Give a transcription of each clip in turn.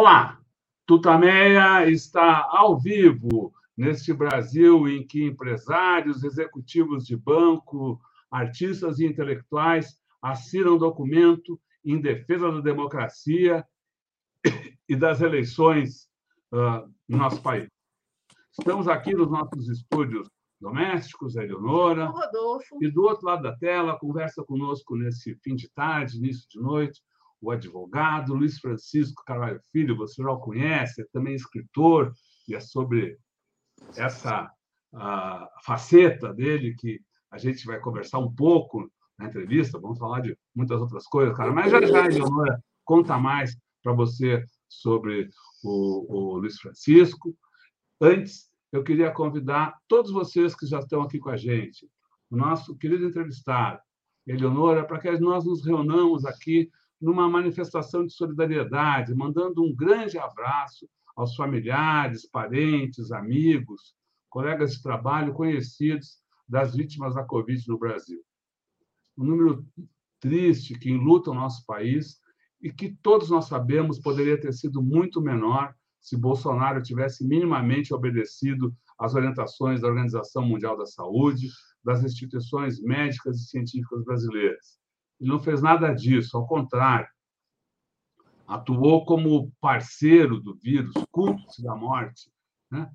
Olá, Tutameia está ao vivo neste Brasil em que empresários, executivos de banco, artistas e intelectuais assinam documento em defesa da democracia e das eleições uh, no nosso país. Estamos aqui nos nossos estúdios domésticos, a Eleonora. Rodolfo. E do outro lado da tela, conversa conosco nesse fim de tarde, início de noite, o advogado Luiz Francisco Carvalho Filho, você já o conhece, é também escritor, e é sobre essa faceta dele que a gente vai conversar um pouco na entrevista, vamos falar de muitas outras coisas, cara, mas já já, Eleonora, conta mais para você sobre o, o Luiz Francisco. Antes, eu queria convidar todos vocês que já estão aqui com a gente, o nosso querido entrevistado, Eleonora, para que nós nos reunamos aqui numa manifestação de solidariedade, mandando um grande abraço aos familiares, parentes, amigos, colegas de trabalho, conhecidos das vítimas da Covid no Brasil. Um número triste que enluta o nosso país e que todos nós sabemos poderia ter sido muito menor se Bolsonaro tivesse minimamente obedecido às orientações da Organização Mundial da Saúde, das instituições médicas e científicas brasileiras. Ele não fez nada disso, ao contrário. Atuou como parceiro do vírus, cúmplice da morte, né?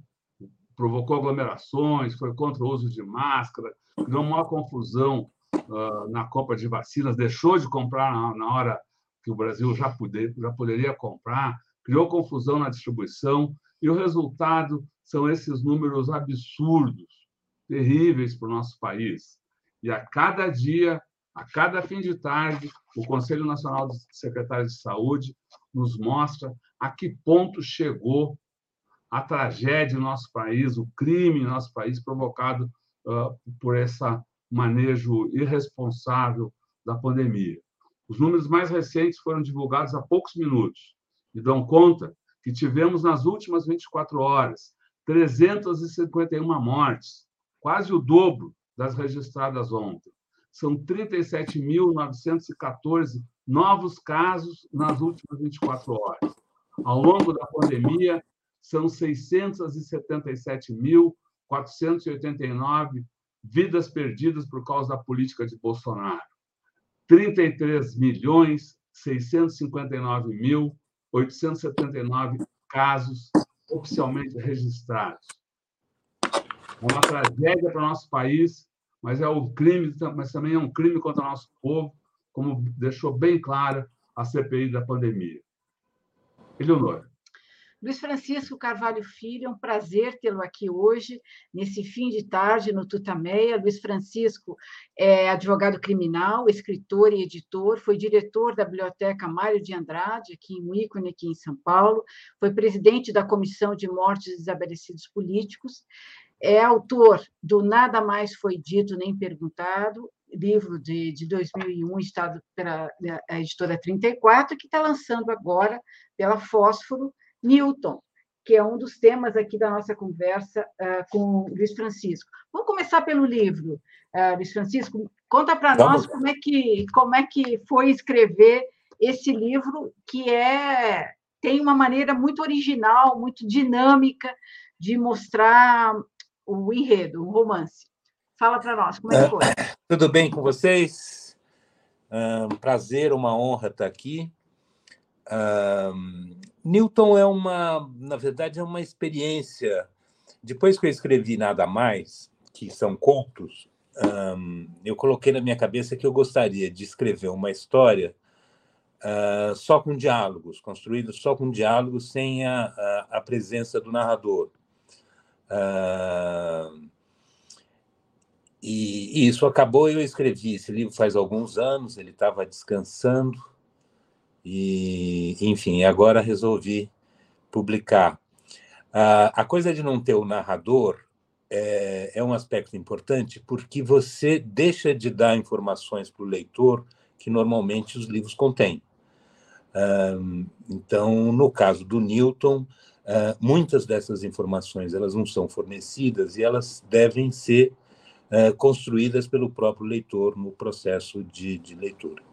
provocou aglomerações, foi contra o uso de máscara, criou uma confusão uh, na compra de vacinas, deixou de comprar na, hora que o Brasil já, já poderia comprar, criou confusão na distribuição, e o resultado são esses números absurdos, terríveis para o nosso país. E a cada dia a cada fim de tarde, o Conselho Nacional de Secretários de Saúde nos mostra a que ponto chegou a tragédia no nosso país, o crime no nosso país provocado uh, por esse manejo irresponsável da pandemia. Os números mais recentes foram divulgados há poucos minutos e dão conta que tivemos nas últimas 24 horas 351 mortes, quase o dobro das registradas ontem são 37.914 novos casos nas últimas 24 horas. Ao longo da pandemia, são 677.489 vidas perdidas por causa da política de Bolsonaro. 33 milhões 659.879 casos oficialmente registrados. É uma tragédia para o nosso país mas é o crime, mas também é um crime contra o nosso povo, como deixou bem claro a CPI da pandemia. Eleonora. Luiz Francisco Carvalho Filho, é um prazer tê-lo aqui hoje, nesse fim de tarde, no Tutameia. Luiz Francisco é advogado criminal, escritor e editor, foi diretor da Biblioteca Mário de Andrade, aqui em ícone, aqui em São Paulo, foi presidente da Comissão de Mortes Desaparecidos Políticos, é autor do Nada Mais Foi Dito Nem Perguntado, livro de, de 2001, estado pela editora 34, que está lançando agora, pela Fósforo, Newton, que é um dos temas aqui da nossa conversa uh, com Luiz Francisco. Vamos começar pelo livro. Uh, Luiz Francisco, conta para nós como é, que, como é que foi escrever esse livro, que é tem uma maneira muito original, muito dinâmica de mostrar o enredo, o romance. Fala para nós, como é que foi? Uh, tudo bem com vocês? Um prazer, uma honra estar aqui. Um, Newton é uma, na verdade, é uma experiência. Depois que eu escrevi Nada Mais, que são contos, um, eu coloquei na minha cabeça que eu gostaria de escrever uma história uh, só com diálogos, construída só com diálogos, sem a, a, a presença do narrador. Uh, e, e, isso acabou. Eu escrevi esse livro faz alguns anos, ele estava descansando, e enfim, agora resolvi publicar. Uh, a coisa de não ter o narrador é, é, um aspecto importante porque você deixa de dar informações para o leitor que normalmente os livros contêm. Uh, então, no caso do Newton, Uh, muitas dessas informações elas não são fornecidas e elas devem ser uh, construídas pelo próprio leitor no processo de, de leitura.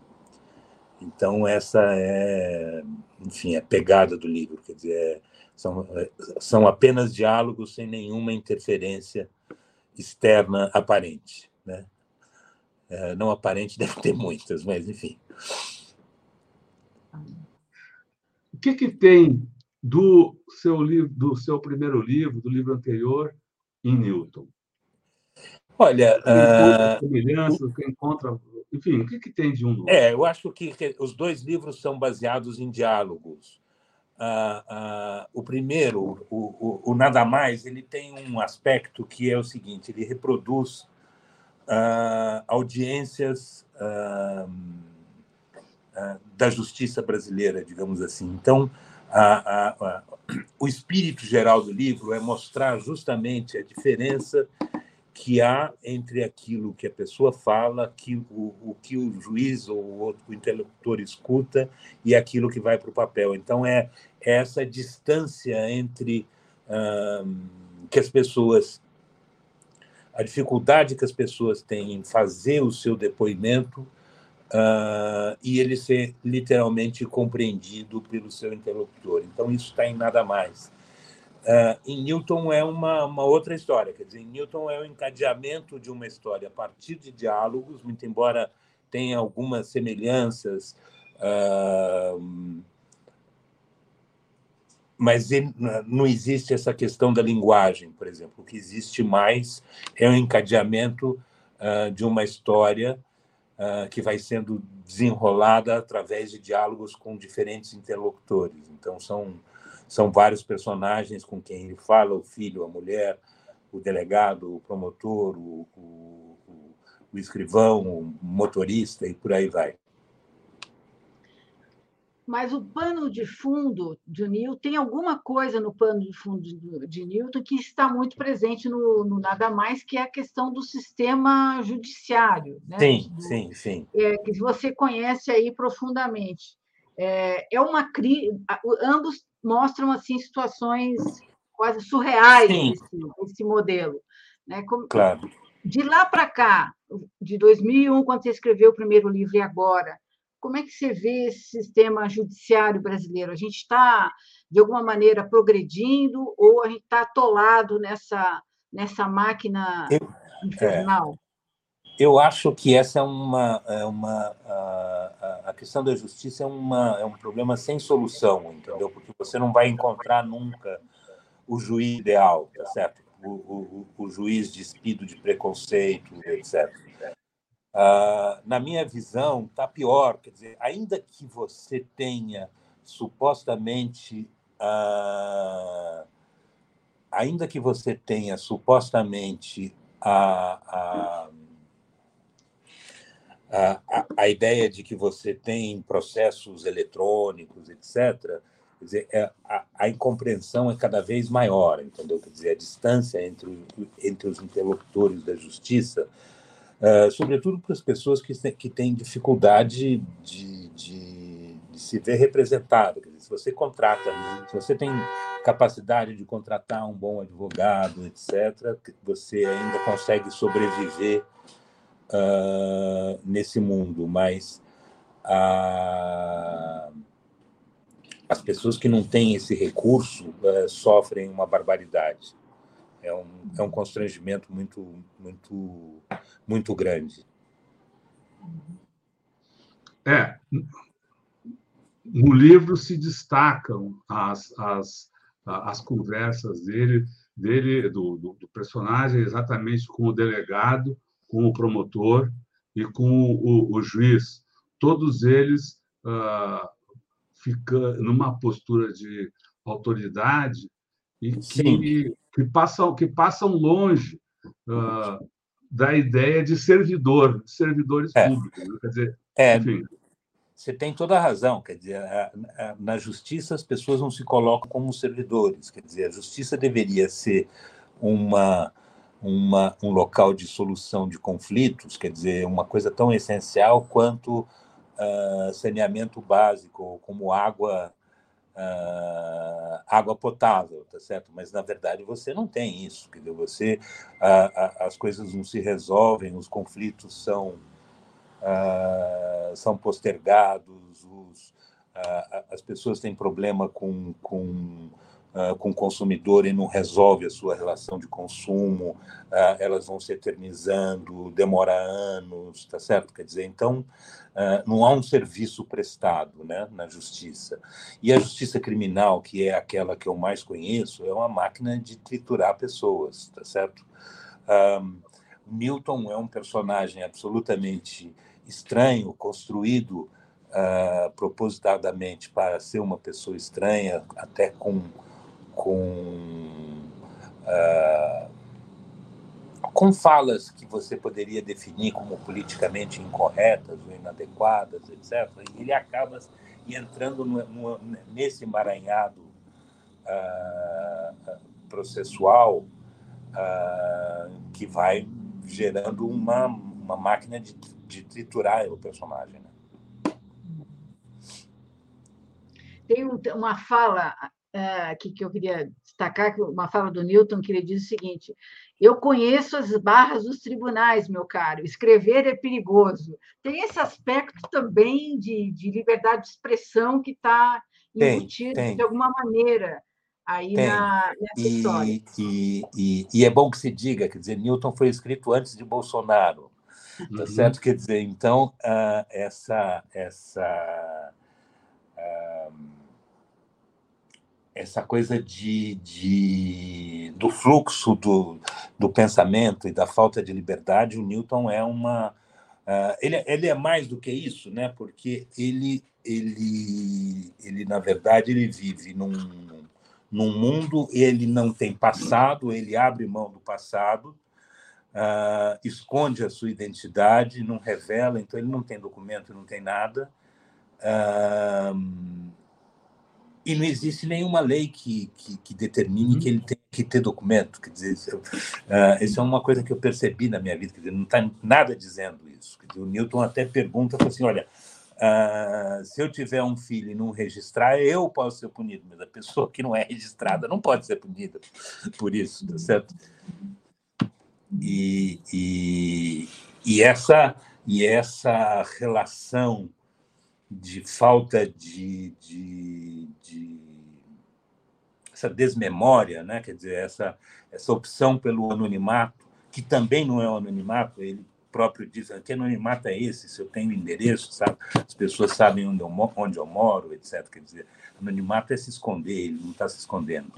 Então, essa é, enfim, a pegada do livro, quer dizer, é, são, é, são apenas diálogos sem nenhuma interferência externa aparente. Né? É, não aparente deve ter muitas, mas enfim. O que, que tem do seu livro, do seu primeiro livro, do livro anterior, em Newton? Olha, encontra uh, semelhanças, encontra, enfim, o que, que tem de um? É, eu acho que os dois livros são baseados em diálogos. Uh, uh, o primeiro, o, o, o, Nada Mais, ele tem um aspecto que é o seguinte: ele reproduz uh, audiências da justiça brasileira, digamos assim. Então, o espírito geral do livro é mostrar justamente a diferença que há entre aquilo que a pessoa fala, que o, o que o juiz ou o, outro, interlocutor escuta e aquilo que vai para o papel. Então, é, é essa distância entre que as pessoas. a dificuldade que as pessoas têm em fazer o seu depoimento uh, e ele ser literalmente compreendido pelo seu interlocutor. Então, isso está em nada mais. Uh, em Newton é uma, uma outra história, quer dizer, Newton é o encadeamento de uma história a partir de diálogos, muito embora tenha algumas semelhanças, uh, mas ele, não existe essa questão da linguagem, por exemplo. O que existe mais é o encadeamento uh, de uma história que vai sendo desenrolada através de diálogos com diferentes interlocutores. Então, são são vários personagens com quem ele fala: o filho, a mulher, o delegado, o promotor, o, o, o escrivão, o motorista e por aí vai. Mas o pano de fundo de Newton, tem alguma coisa no pano de fundo de Newton que está muito presente no, no Nada Mais, que é a questão do sistema judiciário. Né? Sim, sim, sim. É, que você conhece aí profundamente. É, é uma crise. Ambos mostram assim situações quase surreais desse, modelo. Né? Como, claro. De lá para cá, de 2001, quando você escreveu o primeiro livro e agora, como é que você vê esse sistema judiciário brasileiro? A gente está, de alguma maneira, progredindo ou a gente está atolado nessa, nessa máquina Eu, infernal? É. Eu acho que essa é uma, é uma a, a, questão da justiça é, uma, é um problema sem solução, entendeu? Porque você não vai encontrar nunca o juiz ideal, tá certo? O, o, o juiz despido de preconceito, etc. Uh, na minha visão, está pior. Quer dizer, ainda que você tenha supostamente. Uh, ainda que você tenha supostamente a, a a, a, a, ideia de que você tem processos eletrônicos, etc., quer dizer, é, a, a, incompreensão é cada vez maior, entendeu? Quer dizer, a distância entre, entre os interlocutores da justiça, uh, sobretudo para as pessoas que, que têm dificuldade de, de, de se ver representado. Dizer, se você contrata, se você tem capacidade de contratar um bom advogado, etc., você ainda consegue sobreviver uh, nesse mundo, mas as pessoas que não têm esse recurso uh, sofrem uma barbaridade. É um, é um constrangimento muito, muito, muito grande. É, no livro se destacam as, as, as conversas dele, dele do, do, do personagem exatamente com o delegado, com o promotor e com o, o juiz. Todos eles ah, ficam numa postura de autoridade e que, que, passam, que passam longe ah, da ideia de servidor, servidores é. públicos. Né? Quer dizer, é, enfim. Você tem toda a razão. Quer dizer, na justiça as pessoas não se colocam como servidores. Quer dizer, a justiça deveria ser uma uma, um local de solução de conflitos, quer dizer, uma coisa tão essencial quanto uh, saneamento básico, como água, uh, água potável, tá certo? Mas na verdade você não tem isso, dizer, você uh, as coisas não se resolvem, os conflitos são uh, são postergados, os, uh, as pessoas têm problema com, com, uh, com o consumidor e não resolve a sua relação de consumo, elas vão se eternizando, demora anos, tá certo? Quer dizer, então não há um serviço prestado né, na justiça. E a justiça criminal, que é aquela que eu mais conheço, é uma máquina de triturar pessoas, tá certo? Um, Milton é um personagem absolutamente estranho, construído uh, propositadamente para ser uma pessoa estranha, até com com uh, com falas que você poderia definir como politicamente incorretas ou inadequadas, etc. E ele acaba entrando no, no, nesse emaranhado uh, processual que vai gerando uma, uma máquina de, de triturar o personagem. Né? Tem um, uma fala uh, que, que eu queria destacar, uma fala do Newton, que ele diz o seguinte: Eu conheço as barras dos tribunais, meu caro, escrever é perigoso. Tem esse aspecto também de, de liberdade de expressão que está embutido tem, tem. de alguma maneira aí na, nessa e, história. E, e, e, é bom que se diga, quer dizer, Newton foi escrito antes de Bolsonaro, tá uhum. tá certo? Quer dizer, então, uh, essa, essa, uh, essa coisa de, de, do fluxo do, do pensamento e da falta de liberdade, o Newton é uma... Uh, ele, ele é mais do que isso, né? porque ele, ele, ele, na verdade, ele vive num num mundo ele não tem passado, ele abre mão do passado, uh, esconde a sua identidade, não revela, então ele não tem documento, não tem nada. Uh, e não existe nenhuma lei que, que, que determine que ele tem que ter documento. Quer dizer, uh, isso é uma coisa que eu percebi na minha vida, quer dizer, não está nada dizendo isso. Dizer, o Newton até pergunta assim: olha, Uh, se eu tiver um filho e não registrar, eu posso ser punido, mas a pessoa que não é registrada não pode ser punida por isso, tá certo? E, e, e, essa, e essa relação de falta de, de, de essa desmemória, né? quer dizer, essa, essa opção pelo anonimato, que também não é o anonimato, ele próprio diz, que anonimato é esse? Se eu tenho endereço, sabe? As pessoas sabem onde eu, onde eu moro, etc. Quer dizer, anonimato é se esconder, ele não está se escondendo.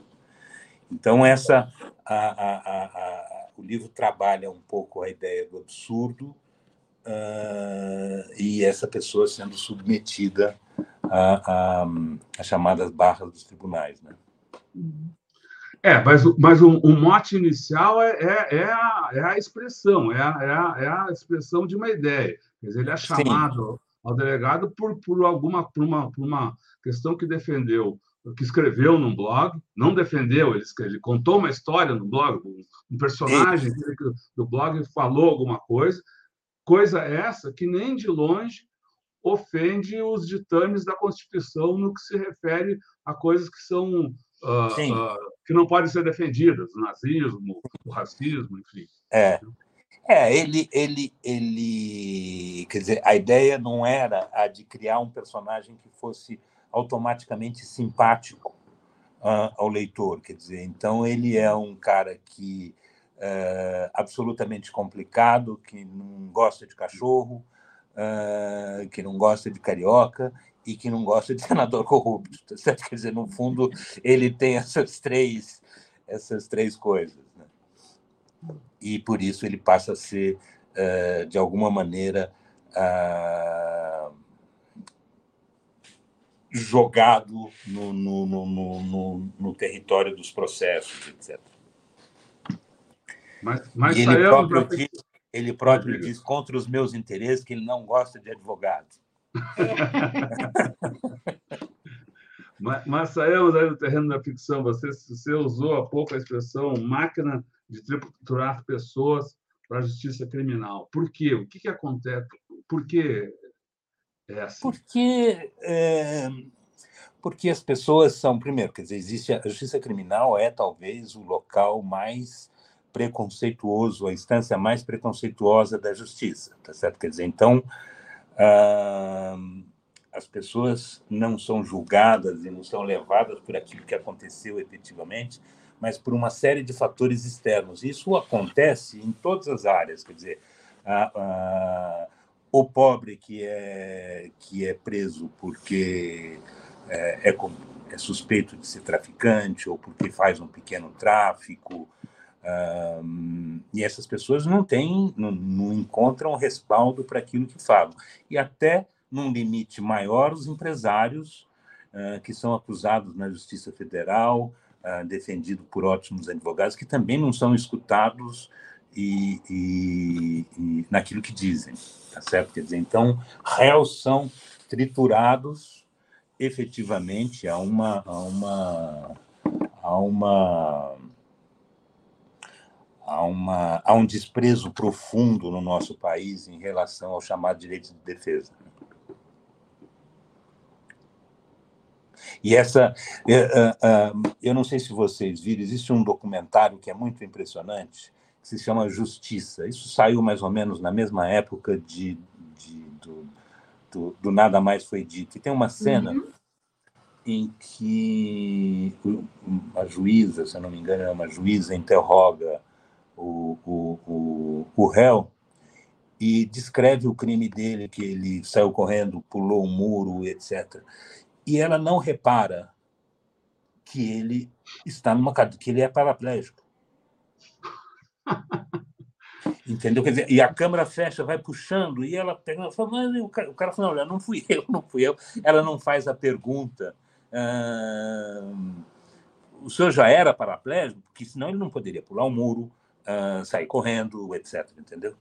Então, essa, a, a, a, o livro trabalha um pouco a ideia do absurdo uh, e essa pessoa sendo submetida a, a, a chamadas barras dos tribunais. Né? É, mas, mas o, o mote inicial é, é, é, a, é a expressão, é a, é, a, é expressão de uma ideia. Quer dizer, ele é chamado Sim. ao delegado por, por alguma por uma, por uma questão que defendeu, que escreveu num blog, não defendeu, ele, ele contou uma história no blog, um personagem do blog falou alguma coisa, coisa essa que nem de longe ofende os ditames da Constituição no que se refere a coisas que são uh, uh, que não podem ser defendidas, o nazismo, o racismo, enfim. É. É, ele, ele, ele, quer dizer, a ideia não era a de criar um personagem que fosse automaticamente simpático uh, ao leitor, quer dizer, então ele é um cara que é absolutamente complicado, que não gosta de cachorro, uh, que não gosta de carioca e que não gosta de senador corrupto. Tá certo? Quer dizer, no fundo, ele tem essas três, essas três coisas. Né? E por isso ele passa a ser, uh, de alguma maneira, uh, jogado no, no, no, no, no território dos processos, etc. Mas, mas ele próprio, diz, ele próprio diz contra os meus interesses que ele não gosta de advogados. mas, mas saímos aí do terreno da ficção. Você, você usou há pouco a expressão máquina de triturar pessoas para a justiça criminal. Por quê? O que, que acontece? Por que é assim? Porque, é, porque as pessoas são, primeiro, quer dizer, existe a justiça criminal é talvez o local mais preconceituoso, a instância mais preconceituosa da justiça, tá certo? Quer dizer, então ah, as pessoas não são julgadas e não são levadas por aquilo que aconteceu efetivamente, mas por uma série de fatores externos. Isso acontece em todas as áreas, quer dizer, o pobre que é que é preso porque é, é, é, suspeito de ser traficante ou porque faz um pequeno tráfico um, e essas pessoas não têm não, não encontram respaldo para aquilo que falam e até num limite maior os empresários uh, que são acusados na Justiça Federal uh, defendido por ótimos advogados que também não são escutados e, e, e, naquilo que dizem, tá certo? Quer dizer, então, réus são triturados efetivamente a uma a uma a uma a, uma, a um desprezo profundo no nosso país em relação ao chamado direito de defesa. E essa, é, é, é, eu não sei se vocês viram, existe um documentário que é muito impressionante, que se chama Justiça. Isso saiu mais ou menos na mesma época de, de do, do, do, Nada Mais Foi Dito. E tem uma cena uhum. em que a juíza, se eu não me engano, é uma juíza, interroga o, o, o, o réu e descreve o crime dele, que ele saiu correndo, pulou um muro, etc. E ela não repara que ele está numa que ele é paraplégico. Entendeu? Quer dizer, e a câmera fecha, vai puxando, e ela pega fala, mas o cara, o cara fala, não, não fui eu, não fui eu. Ela não faz a pergunta. Ah, o senhor já era paraplégico? Porque senão ele não poderia pular um muro, ah, sair correndo, etc. Entendeu?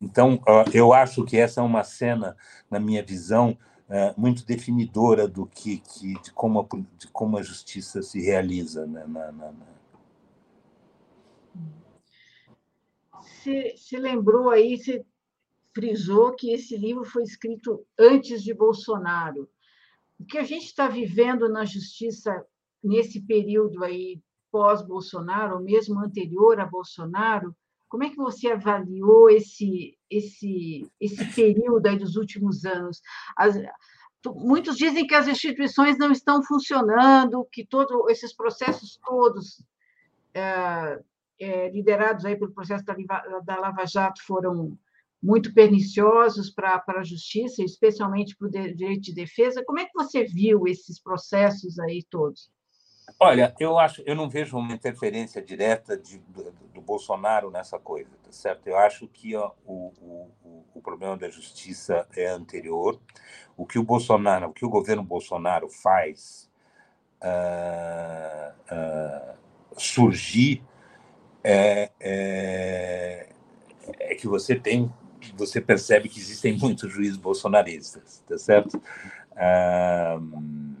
Então, uh, eu acho que essa é uma cena, na minha visão, uh, muito definidora do que, que, de, como a, de como a justiça se realiza né, na, na, na se, se lembrou aí, se frisou que esse livro foi escrito antes de Bolsonaro. O que a gente está vivendo na justiça nesse período aí pós-Bolsonaro, ou mesmo anterior a Bolsonaro, como é que você avaliou esse esse esse período aí dos últimos anos? As, muitos dizem que as instituições não estão funcionando, que todos esses processos todos é, é, liderados aí pelo processo da, da Lava Jato foram muito perniciosos para a justiça, especialmente para o direito de defesa. Como é que você viu esses processos aí todos? Olha, eu acho, eu não vejo uma interferência direta de, do, do, Bolsonaro nessa coisa, tá certo? Eu acho que ó, o, o, o problema da justiça é anterior. O que o Bolsonaro, o que o governo Bolsonaro faz uh, uh, surgir é, é, é, que você tem, você percebe que existem muitos juízes bolsonaristas, tá certo? Uh,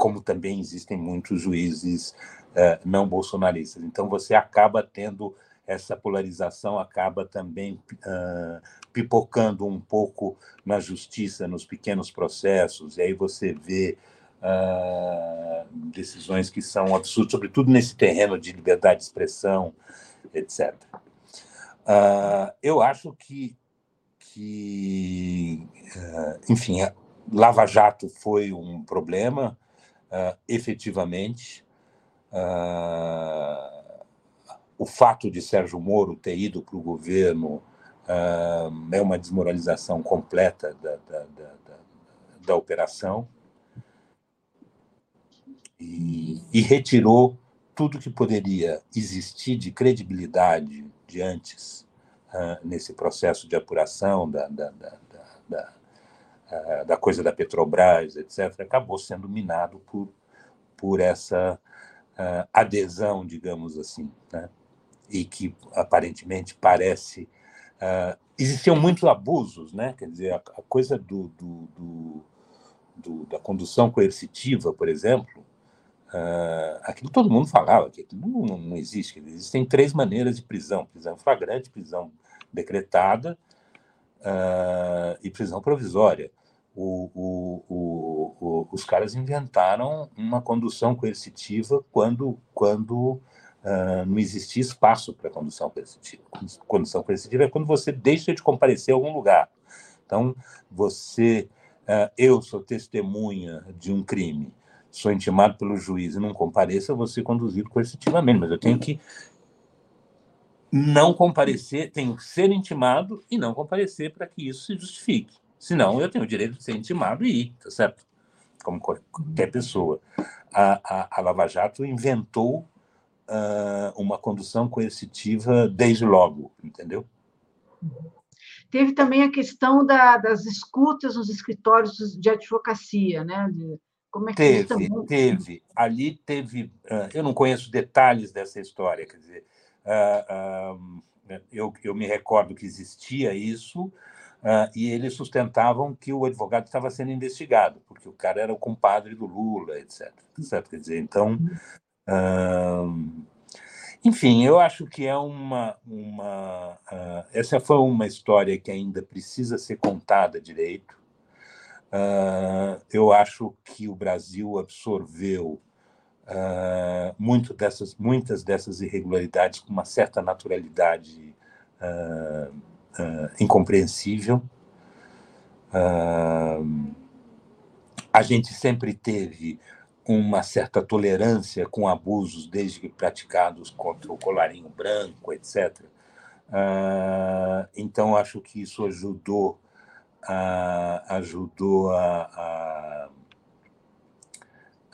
como também existem muitos juízes uh, não bolsonaristas. Então, você acaba tendo essa polarização, acaba também uh, pipocando um pouco na justiça, nos pequenos processos, e aí você vê uh, decisões que são absurdas, sobretudo nesse terreno de liberdade de expressão, etc. eu acho que, que enfim, Lava Jato foi um problema, uh, efetivamente. Uh, o fato de Sérgio Moro ter ido para o governo uh, é uma desmoralização completa da, da, da, da, da operação e, e, retirou tudo que poderia existir de credibilidade de antes uh, nesse processo de apuração da, da, da, eh, da coisa da Petrobras, etc., acabou sendo minado por, por essa uh, adesão, digamos assim, né? e que aparentemente parece. Uh, existiam muitos abusos, né? quer dizer, a, a coisa do, do, do, do, da condução coercitiva, por exemplo, uh, aquilo todo mundo falava, que aquilo não, não existe. Existem três maneiras de prisão: prisão flagrante, prisão decretada uh, e prisão provisória o, o, o, os caras inventaram uma condução coercitiva quando, quando uh, não existia espaço para condução coercitiva. Condução coercitiva é quando você deixa de comparecer a algum lugar. Então, você, uh, eu sou testemunha de um crime, sou intimado pelo juiz e não compareço, eu vou ser conduzido coercitivamente, mas eu tenho que não comparecer, tenho que ser intimado e não comparecer para que isso se justifique. Senão, eu tenho o direito de ser intimado e ir, tá certo? Como qualquer pessoa. A, a, a Lava Jato inventou uh, uma condução coercitiva desde logo, entendeu? Teve também a questão da, das escutas nos escritórios de advocacia, né? Como é que teve, também... teve. Ali teve. Uh, eu não conheço detalhes dessa história, quer dizer, uh, eu, eu me recordo que existia isso. E eles sustentavam que o advogado estava sendo investigado, porque o cara era o compadre do Lula, etc. Certo? Quer dizer, então, enfim, eu acho que é uma. uma uh, essa foi uma história que ainda precisa ser contada direito. Uh, eu acho que o Brasil absorveu uh, muito dessas, muitas dessas irregularidades com uma certa naturalidade incompreensível. a gente sempre teve uma certa tolerância com abusos, desde que praticados contra o colarinho branco, etc. Uh, então, acho que isso ajudou, uh, ajudou a, a,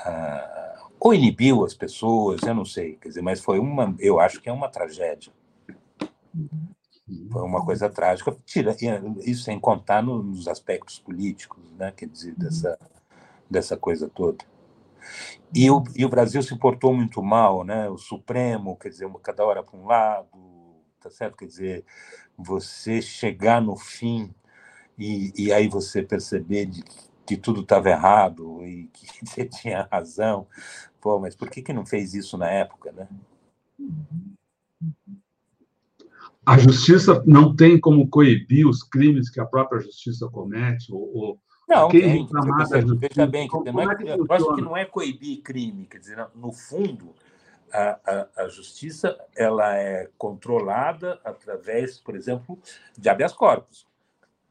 a, ou inibiu as pessoas, eu não sei, quer dizer, mas foi uma, eu acho que é uma tragédia. Foi uma coisa trágica, tira isso sem contar nos aspectos políticos, né, quer dizer, dessa, dessa coisa toda. E o, e o Brasil se portou muito mal, né? O Supremo, quer dizer, cada hora para um lado, tá certo? Quer dizer, você chegar no fim e, e aí você perceber de, que tudo estava errado e que você tinha razão. Pô, mas por que, que não fez isso na época, né? A justiça não tem como coibir os crimes que a própria justiça comete ou, ou não, quem tem, você, veja bem, que não é, eu acho que não é coibir crime, quer dizer, no fundo, a, a, a, justiça ela é controlada através, por exemplo, de habeas corpus.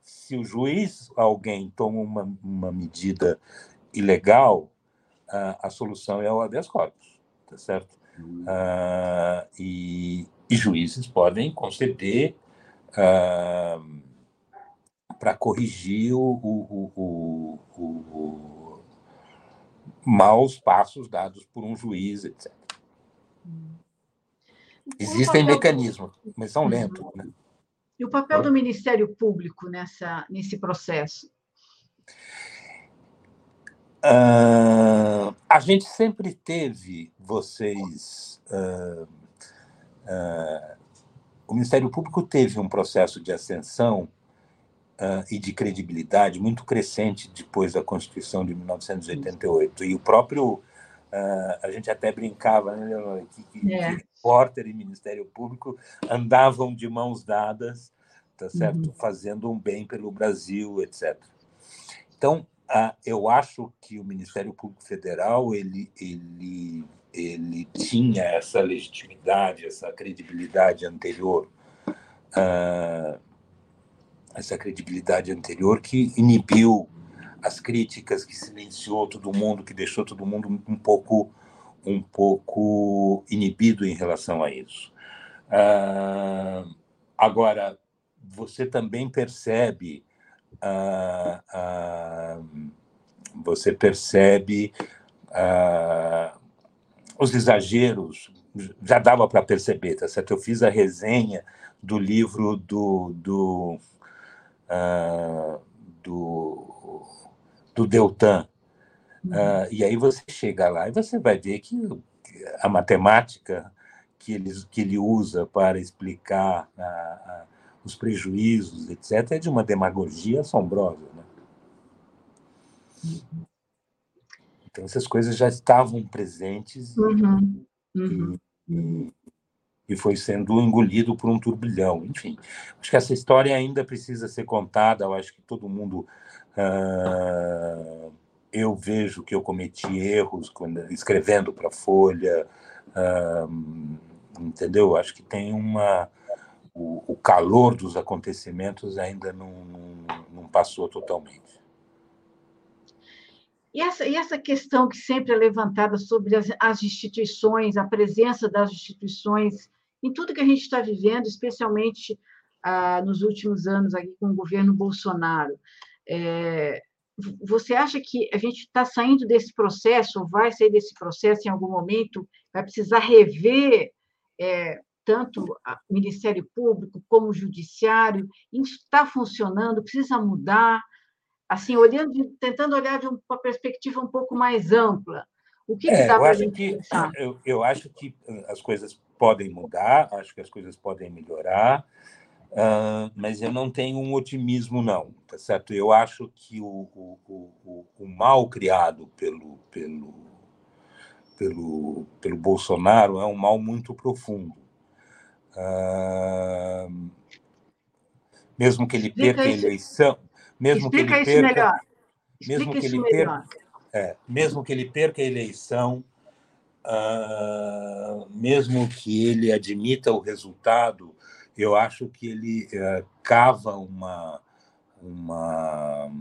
Se o juiz, alguém toma uma, uma medida ilegal, a, a solução é o habeas corpus, tá certo? Hum. Uh, e, e, juízes podem conceder uh, para corrigir o, o, o, o, maus passos dados por um juiz, etc. Existem mecanismos, mas são lentos. Né? E o papel do Ministério Público nessa, nesse processo? Uh, a gente sempre teve, vocês. Uh, uh, o Ministério Público teve um processo de ascensão uh, e de credibilidade muito crescente depois da Constituição de 1988. E o próprio, uh, a gente até brincava, né, que, que, é. que repórter e Ministério Público andavam de mãos dadas, tá certo, uhum. fazendo um bem pelo Brasil, etc. Então, eu acho que o Ministério Público Federal ele ele ele tinha essa legitimidade, essa credibilidade anterior. Uh, essa credibilidade anterior que inibiu as críticas, que silenciou todo mundo, que deixou todo mundo um pouco um pouco inibido em relação a isso. Uh, agora, você também percebe uh, uh, você percebe os exageros, já dava para perceber, tá certo? Eu fiz a resenha do livro do, do uh, do, do Deltan. Uh, e aí você chega lá e você vai ver que a matemática que ele, que ele usa para explicar a, a, os prejuízos, etc., é de uma demagogia assombrosa. Né? Então, essas coisas já estavam presentes uhum. Uhum. E, e foi sendo engolido por um turbilhão. Enfim, acho que essa história ainda precisa ser contada. Eu acho que todo mundo. Uh, eu vejo que eu cometi erros quando, escrevendo para a Folha. Uh, entendeu? Acho que tem uma o, o calor dos acontecimentos ainda não, não, não passou totalmente. E essa, e essa questão que sempre é levantada sobre as, as instituições, a presença das instituições em tudo que a gente está vivendo, especialmente ah, nos últimos anos aqui com o governo Bolsonaro. É, você acha que a gente está saindo desse processo, ou vai sair desse processo em algum momento, vai precisar rever é, tanto o Ministério Público como o Judiciário? Isso está funcionando? Precisa mudar? Assim, olhando, tentando olhar de uma perspectiva um pouco mais ampla. O que, é, que dá para a gente que, pensar? Eu, eu acho que as coisas podem mudar, acho que as coisas podem melhorar. Uh, mas eu não tenho um otimismo, não, tá certo? Eu acho que o, o, o, o mal criado pelo, pelo, pelo, pelo Bolsonaro é um mal muito profundo. Uh, mesmo que ele perca a eleição, mesmo que ele perca, mesmo que ele perca, é, mesmo que ele perca a eleição, uh, mesmo que ele admita o resultado eu acho que ele uh, cava uma, uma,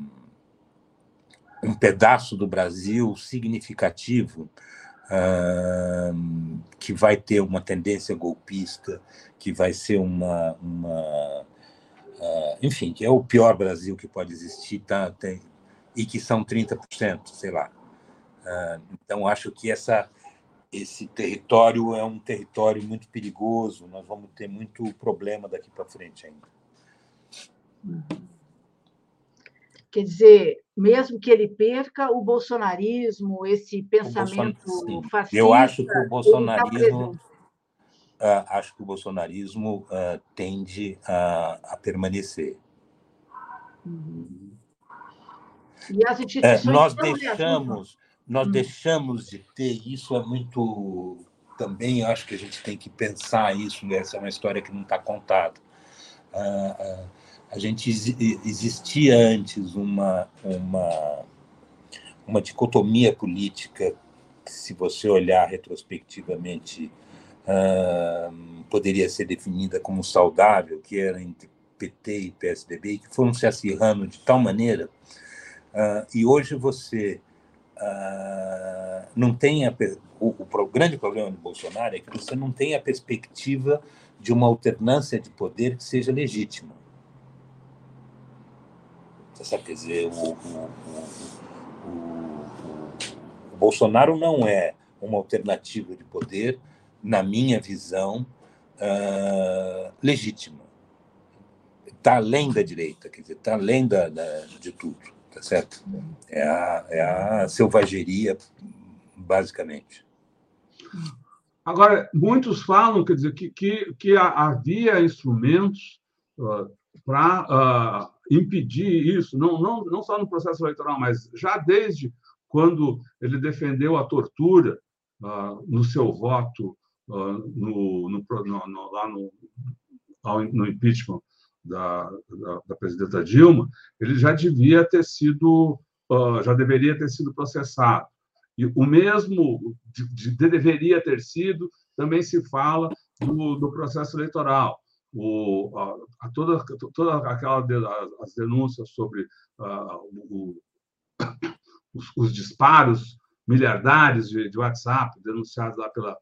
um pedaço do Brasil significativo uh, que vai ter uma tendência golpista, que vai ser uma. uma uh, enfim, que é o pior Brasil que pode existir, tá, tem, e que são 30%, sei lá. então, acho que essa esse território é um território muito perigoso, nós vamos ter muito problema daqui para frente ainda. Quer dizer, mesmo que ele perca o bolsonarismo, esse pensamento fascista. Eu acho que o tá bolsonarismo. Uh, acho que o bolsonarismo uh, tende a, a permanecer. Uhum. E as instituições. Uh, nós deixamos nós hum. deixamos de ter, isso é muito. Também acho que a gente tem que pensar isso, essa é uma história que não está contada. Ah, a gente existia antes uma, uma, uma dicotomia política, se você olhar retrospectivamente, poderia ser definida como saudável, que era entre PT e PSDB, que foram se acirrando de tal maneira, e hoje você uh, não tem a, o, o, grande problema do Bolsonaro é que você não tem a perspectiva de uma alternância de poder que seja legítima. Você sabe, quer dizer, o, o, o Bolsonaro não é uma alternativa de poder, na minha visão, uh, legítima. Está além da direita, quer dizer, está além da, da, de tudo tá certo? É a, é a selvageria, basicamente. Agora, muitos falam, quer dizer, que, que, que havia instrumentos uh, para uh, impedir isso, não, não, não só no processo eleitoral, mas já desde quando ele defendeu a tortura uh, no seu voto no, no, no, lá no, no impeachment da, da, da, presidenta Dilma, ele já devia ter sido, uh, já deveria ter sido processado. E o mesmo de, de, deveria ter sido também se fala do, do processo eleitoral. O, a, a toda, toda aquela de, as denúncias sobre uh, o, os, os, disparos miliardários de, de WhatsApp denunciados lá pela,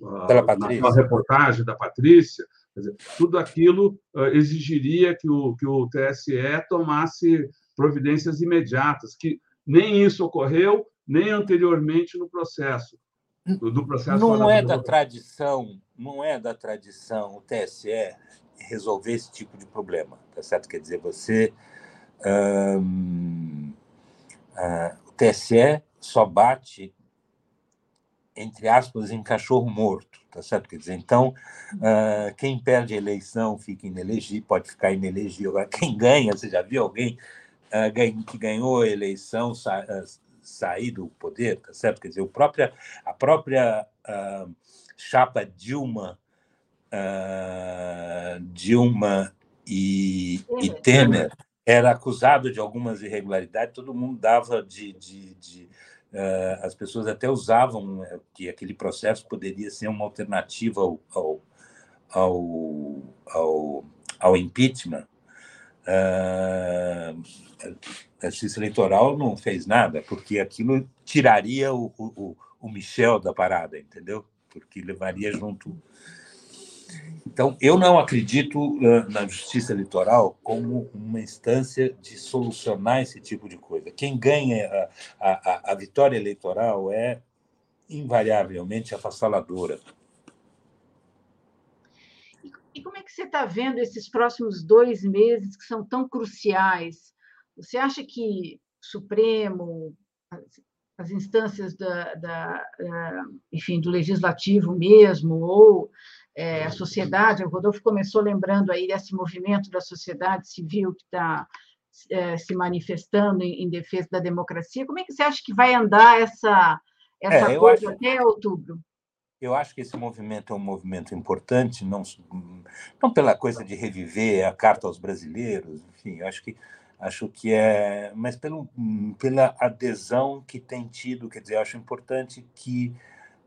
uh, pela na reportagem da Patrícia, Dizer, tudo aquilo exigiria que o, que o TSE tomasse providências imediatas, que nem isso ocorreu, nem anteriormente no processo. Do processo não é da tradição, não é da tradição o TSE resolver esse tipo de problema, tá certo? Quer dizer, você hum, uh, o TSE só bate entre aspas, em cachorro morto, tá certo? Quer dizer, então, uh, quem perde a eleição fica inelegível, pode ficar inelegível. Agora, quem ganha, você já viu alguém uh, que ganhou a eleição sa uh, sair do poder, tá certo? Quer dizer, o própria, a própria chapa Dilma, Dilma e, e Temer era acusado de algumas irregularidades, todo mundo dava de, de, de as pessoas até usavam que aquele processo poderia ser uma alternativa ao, ao, ao, ao, ao impeachment. A justiça eleitoral não fez nada, porque aquilo tiraria o, o, o Michel da parada, entendeu? Porque levaria junto então, eu não acredito na justiça eleitoral como uma instância de solucionar esse tipo de coisa. Quem ganha a, a, a vitória eleitoral é invariavelmente avassaladora. E como é que você está vendo esses próximos dois meses que são tão cruciais? Você acha que Supremo, as, as instâncias da, da, enfim, do legislativo mesmo, ou é, a sociedade, o Rodolfo começou lembrando aí desse movimento da sociedade civil que está é, se manifestando em, em, defesa da democracia. Como é que você acha que vai andar essa, essa é, coisa acho, até outubro? Eu acho que esse movimento é um movimento importante, não, não pela coisa de reviver a Carta aos Brasileiros, enfim, eu acho que acho que é, mas pelo, pela adesão que tem tido, quer dizer, acho importante que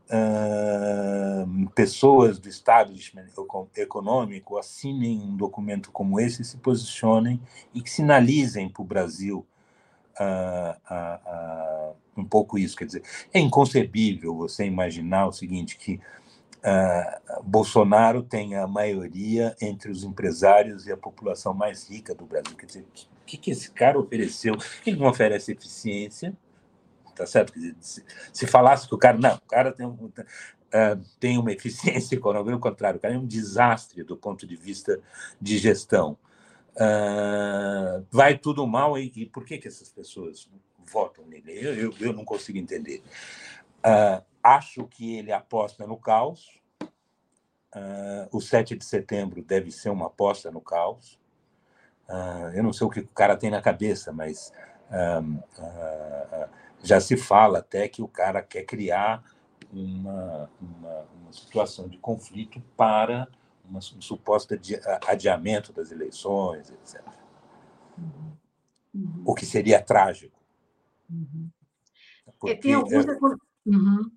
uh, pessoas do establishment econômico assinem um documento como esse, se posicionem e que sinalizem para o Brasil uh, uh, um pouco isso. Quer dizer, é inconcebível você imaginar o seguinte, que Bolsonaro tem a maioria entre os empresários e a população mais rica do Brasil. Quer dizer, o que, que esse cara ofereceu? Ele não oferece eficiência, tá certo? Se, se falasse que o cara, não, o cara tem, um, uh, tem uma eficiência econômica, pelo contrário, o cara é um desastre do ponto de vista de gestão. Uh, vai tudo mal e, e, por que, que essas pessoas votam nele? Eu, eu, eu não consigo entender. Uh, acho que ele aposta no caos. Uh, o 7 de setembro deve ser uma aposta no caos. Uh, eu não sei o que o cara tem na cabeça, mas uh, já se fala até que o cara quer criar uma, uma, uma situação de conflito para uma, um suposto adiamento das eleições, etc. Uhum. Uhum. O que seria trágico. Uhum. Porque, tem alguns... Uhum.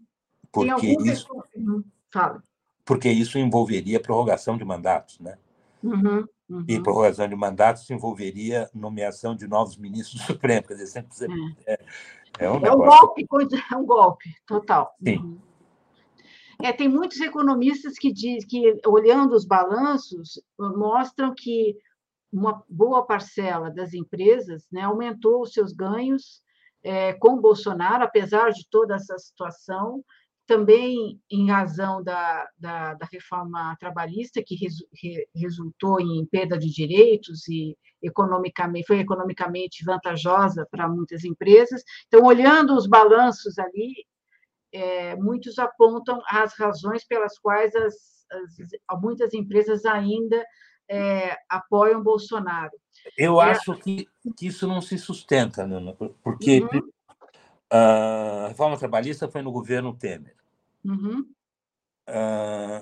Porque tem alguns... isso... Uhum. Porque isso envolveria prorrogação de mandatos, né? Uhum. Uhum. E prorrogação de mandatos envolveria nomeação de novos ministros do Supremo. Quer dizer, sempre, é. É, é, um, é um golpe, é um golpe total. Sim. É, tem muitos economistas que diz que, olhando os balanços, mostram que uma boa parcela das empresas né, aumentou os seus ganhos é, com Bolsonaro, apesar de toda essa situação, também em razão da, da, da reforma trabalhista, que resu, re, resultou em perda de direitos e economicamente foi economicamente vantajosa para muitas empresas. Então, olhando os balanços ali, é, muitos apontam as razões pelas quais as, as muitas empresas ainda é, apoiam Bolsonaro. Eu é... acho que, que, isso não se sustenta, Nana, porque uhum. A reforma trabalhista foi no governo Temer. Uhum.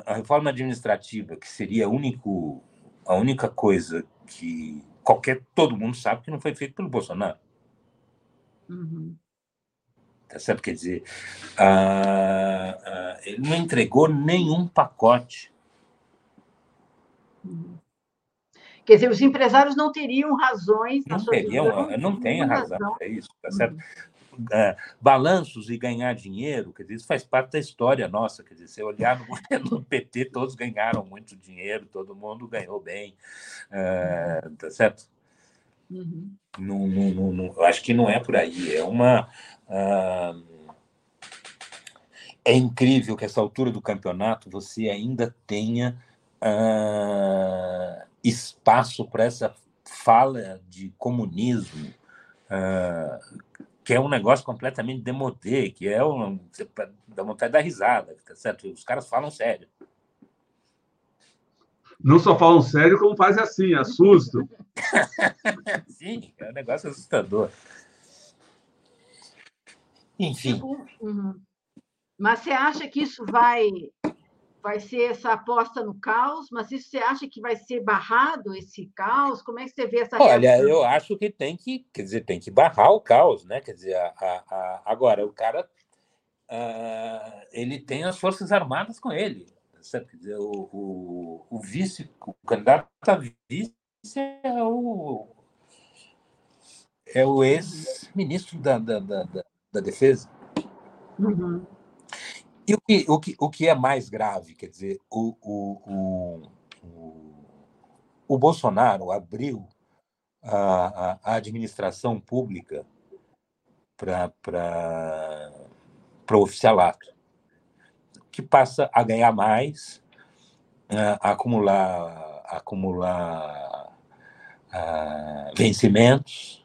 a reforma administrativa, que seria único, a única coisa que qualquer todo mundo sabe que não foi feito pelo Bolsonaro. Uhum. Tá certo? Quer dizer, uh, ele não entregou nenhum pacote. Uhum. Quer dizer, os empresários não teriam razões. Não teriam, não tem razão, é isso, tá certo? Uhum. É, balanços e ganhar dinheiro, quer dizer, isso faz parte da história nossa. Quer dizer, se olhar no governo do PT, todos ganharam muito dinheiro, todo mundo ganhou bem, é, tá certo? Uhum. Não, não, não, eu acho que não é por aí. É uma. Uh, é incrível que essa altura do campeonato você ainda tenha uh, espaço para essa fala de comunismo. Uh, que é um negócio completamente demodé, que é um. Você dá vontade de dar risada, tá certo? Os caras falam sério. Não só falam sério, como fazem assim, assustam. Sim, é um negócio assustador. Enfim. Uhum. Mas você acha que isso vai vai ser essa aposta no caos, mas isso você acha que vai ser barrado esse caos? Como é que você vê essa Olha, reação? eu acho que tem que, quer dizer, tem que barrar o caos, né? Quer dizer, a, a, a, agora o cara uh, ele tem as forças armadas com ele, certo? Quer dizer, o, o, o vice, o candidato a vice é o é o ex-ministro da, da, da, da, defesa. Uhum. E o que, o, que, o que é mais grave, quer dizer, o, o, o, o Bolsonaro abriu a, a, administração pública para o oficialato, que passa a ganhar mais, a acumular, acumular a, vencimentos.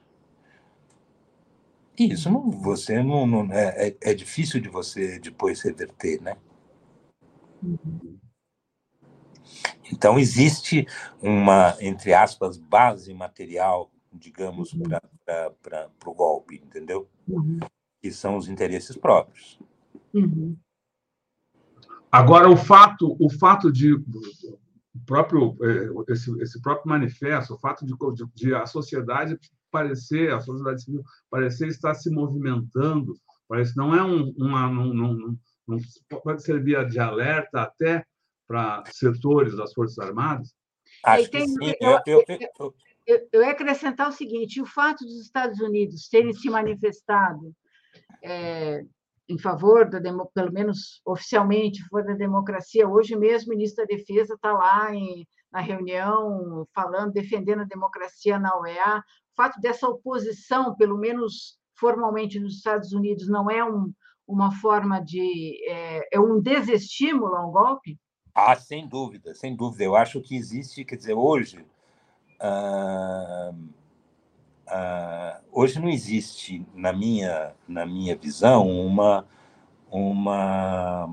E isso não, você não, não é, é, é difícil de você depois reverter, né? Então existe uma, entre aspas, base material, digamos, uhum. para o golpe, entendeu? Uhum. Que são os interesses próprios. Uhum. Agora o fato, o fato de o próprio é, esse, esse próprio manifesto, o fato de, de, de a sociedade parecer, a sociedade civil parecer estar se movimentando, parece não é um, uma, não, não, não pode servir de alerta até para setores das Forças Armadas? Acho tem, sim. Eu, eu, eu, eu, eu ia acrescentar o seguinte: o fato dos Estados Unidos terem se manifestado é, em favor da pelo menos oficialmente, a favor da democracia. Hoje mesmo o ministro da Defesa está lá em, na reunião falando, defendendo a democracia na OEA. O fato dessa oposição, pelo menos formalmente nos Estados Unidos, não é um, uma forma de é, é um desestímulo ao golpe? Ah, sem dúvida, sem dúvida. Eu acho que existe, quer dizer, hoje ah, Uh, hoje não existe, na minha, na minha visão, uma, uma,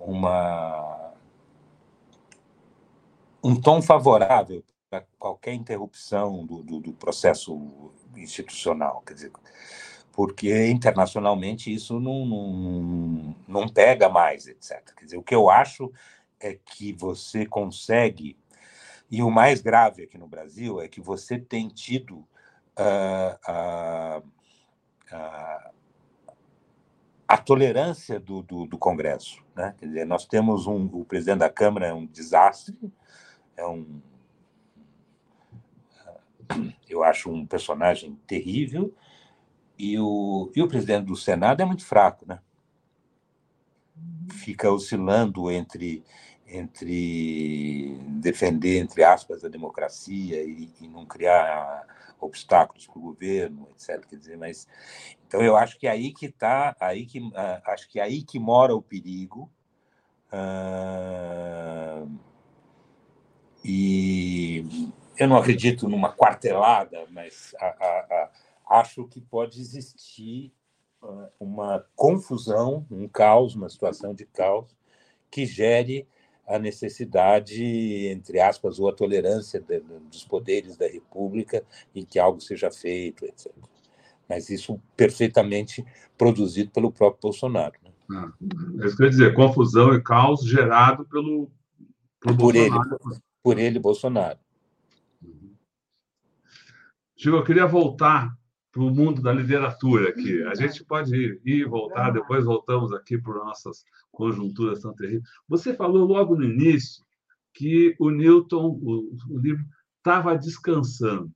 uma, um tom favorável qualquer interrupção do, do, do, processo institucional. Quer dizer, porque internacionalmente isso não, não, não pega mais, etc. Quer dizer, o que eu acho é que você consegue e o mais grave aqui no Brasil é que você tem tido uh, uh, uh, a tolerância do, do, do, Congresso. Né? Quer dizer, nós temos um, o presidente da Câmara é um desastre, é um, eu acho um personagem terrível, e o, e o presidente do Senado é muito fraco, né? Fica oscilando entre entre defender, entre aspas, a democracia e, e não criar obstáculos para o governo, etc. Quer dizer, mas então eu acho que é aí que está, aí que uh, acho que é aí que mora o perigo. Uh, e eu não acredito numa quartelada, mas a, a, a, acho que pode existir uma confusão, um caos, uma situação de caos que gere a necessidade, entre aspas, ou a tolerância de, dos poderes da República em que algo seja feito, etc. Mas isso perfeitamente produzido pelo próprio Bolsonaro. Né? Ah, é isso que eu ia dizer, confusão e caos gerado pelo, pelo por Bolsonaro. Ele, por ele, Bolsonaro. Chico, eu queria voltar para o mundo da literatura aqui. A gente pode ir, e voltar, depois voltamos aqui para nossas conjunturas tão terríveis. Você falou logo no início que o Newton, o, o livro, estava descansando.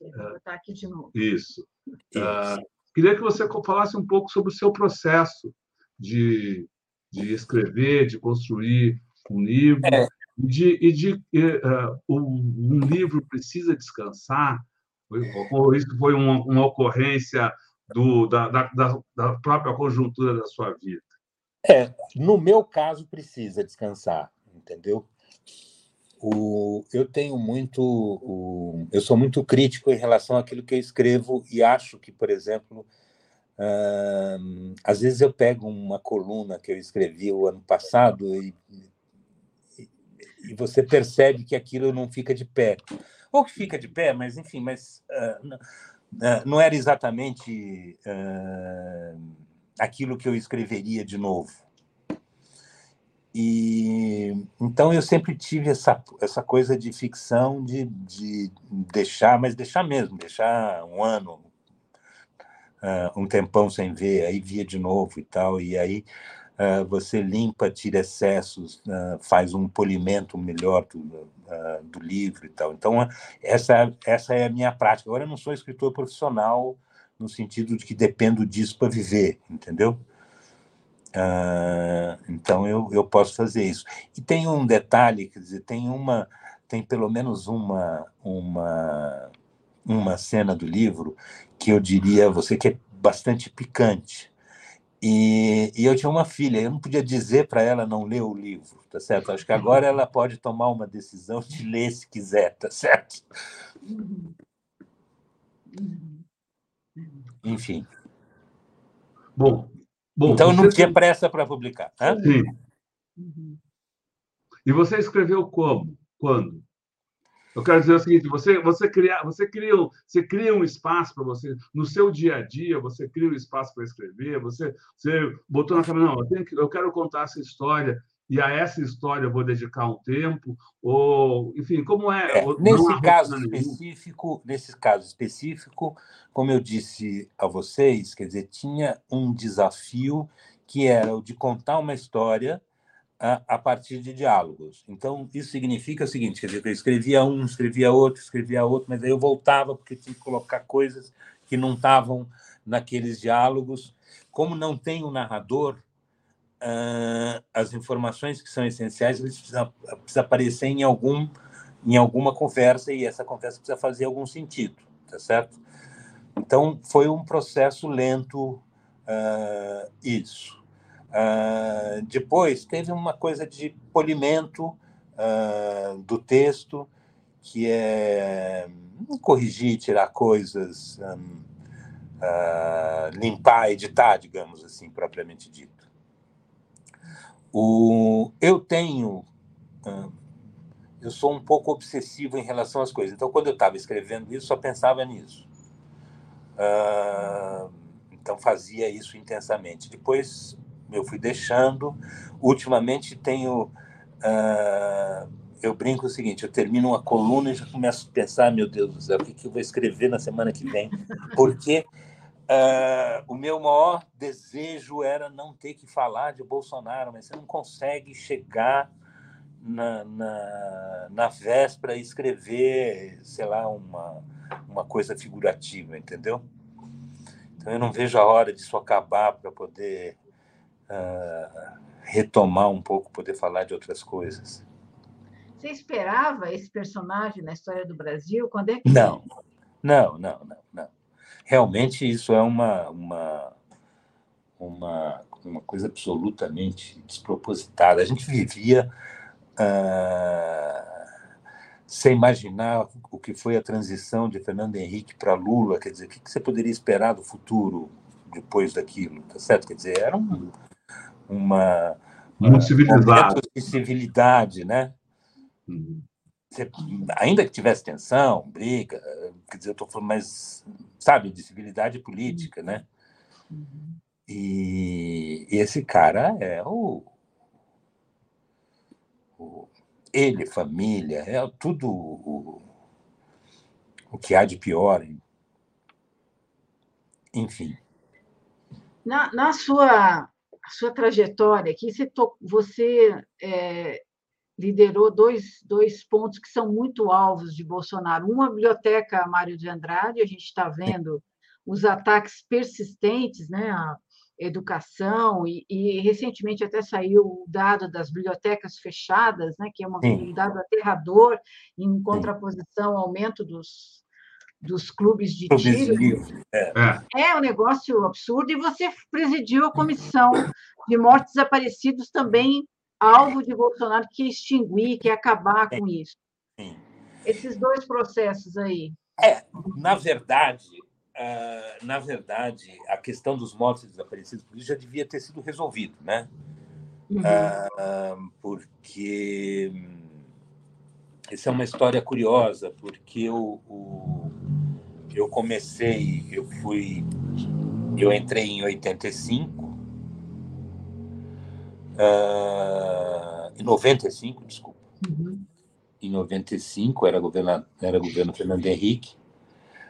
Vou botar aqui de novo. Isso. Uh, queria que você falasse um pouco sobre o seu processo de, de escrever, de construir um livro, é. de, e de uh, um, um livro precisa descansar isso foi uma, uma ocorrência do, da, da, da, própria conjuntura da sua vida? É, no meu caso, precisa descansar, entendeu? O, eu tenho muito. O, eu sou muito crítico em relação àquilo que eu escrevo e acho que, por exemplo, hum, às vezes eu pego uma coluna que eu escrevi o ano passado e, e, e você percebe que aquilo não fica de pé ou que fica de pé, mas enfim, mas uh, uh, não era exatamente uh, aquilo que eu escreveria de novo. e então eu sempre tive essa, essa coisa de ficção de, de deixar, mas deixar mesmo, deixar um ano, um tempão sem ver, aí via de novo e tal, e aí você limpa, tira excessos, uh, faz um polimento melhor do, do livro e tal. Então essa essa é a minha prática. Agora eu não sou escritor profissional no sentido de que dependo disso para viver, entendeu? Uh, então eu, eu posso fazer isso. E tem um detalhe, quer dizer, tem uma, tem pelo menos uma, uma, uma cena do livro que eu diria a você que é bastante picante. E, e eu tinha uma filha, eu não podia dizer para ela não ler o livro, tá certo? Acho que agora ela pode tomar uma decisão de ler se quiser, tá certo? Enfim. Bom, Bom, então não tinha pressa para publicar. Né? Sim. E você escreveu como? Quando? Eu quero dizer o seguinte: você você cria você cria você cria um espaço para você no seu dia a dia. Você cria um espaço para escrever. Você você botou na cabeça não, eu, que, eu quero contar essa história e a essa história eu vou dedicar um tempo, ou, enfim, como é? é nesse caso específico, nesse caso específico, como eu disse a vocês, quer dizer, tinha um desafio que era o de contar uma história a, partir de diálogos. Então, isso significa o seguinte, quer dizer, eu escrevia um, escrevia outro, escrevia outro, mas aí eu voltava porque tinha que colocar coisas que não estavam naqueles diálogos. Como não tem um narrador, uh, as informações que são essenciais precisam aparecer em algum em alguma conversa e essa conversa precisa fazer algum sentido, tá certo? Então foi um processo lento uh, isso. Uh, depois teve uma coisa de polimento uh, do texto que é corrigir, tirar coisas, um, limpar, editar, digamos assim, propriamente dito. O, eu tenho. Eu sou um pouco obsessivo em relação às coisas. Então, quando eu estava escrevendo isso, só pensava nisso. Então, fazia isso intensamente. Depois, eu fui deixando. Ultimamente, tenho. Eu brinco o seguinte: eu termino uma coluna e já começo a pensar, meu Deus do céu, o que eu vou escrever na semana que vem? Porque Uh, o meu maior desejo era não ter que falar de Bolsonaro, mas você não consegue chegar na, na, na véspera e escrever, sei lá, uma, uma coisa figurativa, entendeu? Então eu não vejo a hora disso acabar para poder uh, retomar um pouco, poder falar de outras coisas. Você esperava esse personagem na história do Brasil? Quando é que... Não, não, não, não, não realmente isso é uma, uma, uma, uma coisa absolutamente despropositada. A gente vivia uh, sem imaginar o que foi a transição de Fernando Henrique para Lula, quer dizer, o que você poderia esperar do futuro depois daquilo, tá certo? Quer dizer, era um, uma muito civilizado de civilidade, né? Uhum. Você, ainda que tivesse tensão, briga, quer dizer, eu estou falando, mas sabe, de civilidade política, né? Uhum. E, e, esse cara é o, o, ele, família, é tudo o, o que há de pior. Enfim. Na, na sua, sua trajetória aqui, você, você é, liderou dois, dois pontos que são muito alvos de Bolsonaro. Uma, a biblioteca Mário de Andrade, a gente está vendo os ataques persistentes né, à educação, e, e, recentemente até saiu o dado das bibliotecas fechadas, né, que é um dado aterrador, em contraposição ao aumento dos, dos clubes de tiro. É. é um negócio absurdo, e você presidiu a comissão de mortes desaparecidos também alvo de Bolsonaro que extinguir, que acabar com isso. Sim. Esses dois processos aí. É, na verdade, uh, na verdade, a questão dos mortos desaparecidos já devia ter sido resolvido, né? Uhum. Uh, porque essa é uma história curiosa, porque eu, o, eu comecei, eu fui, eu entrei em 85 Uh, em 95, desculpa. Uhum. Em 95 era governo, era governo Fernando Henrique.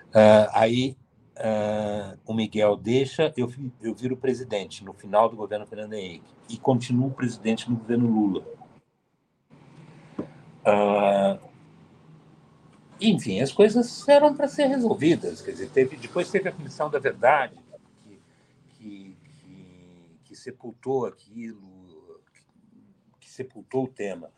Uh, aí uh, o Miguel deixa, eu, eu viro presidente no final do governo Fernando Henrique e continuo presidente no governo Lula. Uh, enfim, as coisas eram para ser resolvidas. Quer dizer, teve, depois teve a Comissão da Verdade, que, que, que, que sepultou aquilo, que, sepultou o tema.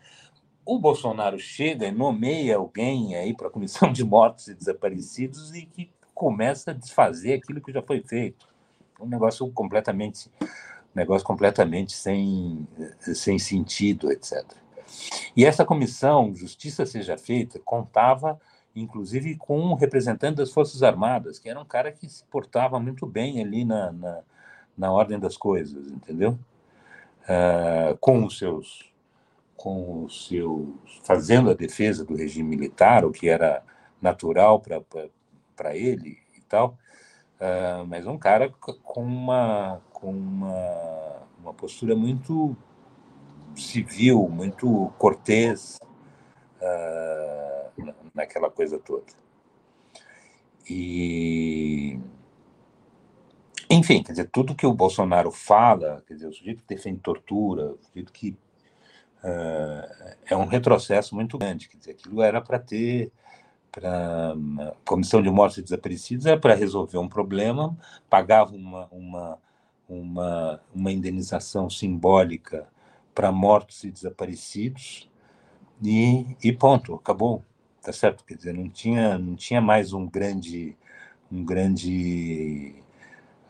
O Bolsonaro chega e nomeia alguém aí para a Comissão de Mortos e Desaparecidos e que começa a desfazer aquilo que já foi feito. Um negócio completamente, um negócio completamente sem, sem sentido, etc. E essa comissão, Justiça Seja Feita, contava inclusive com um representante das Forças Armadas, que era um cara que se portava muito bem ali na, na, na ordem das coisas, entendeu? Uh, com os seus com os seus fazendo a defesa do regime militar, o que era natural para ele e tal, uh, mas um cara com uma com uma, uma postura muito civil, muito cortês, uh, naquela coisa toda. E. Enfim, quer dizer, tudo que o Bolsonaro fala, quer dizer, o sujeito que defende tortura, o sujeito que. Uh, é um retrocesso muito grande. Quer dizer, aquilo era para ter. Para Comissão de Mortos e Desaparecidos era para resolver um problema, pagava uma, uma, uma, uma indenização simbólica para mortos e desaparecidos e, e ponto, acabou tá certo? Quer dizer, não tinha, não tinha mais um grande, um grande,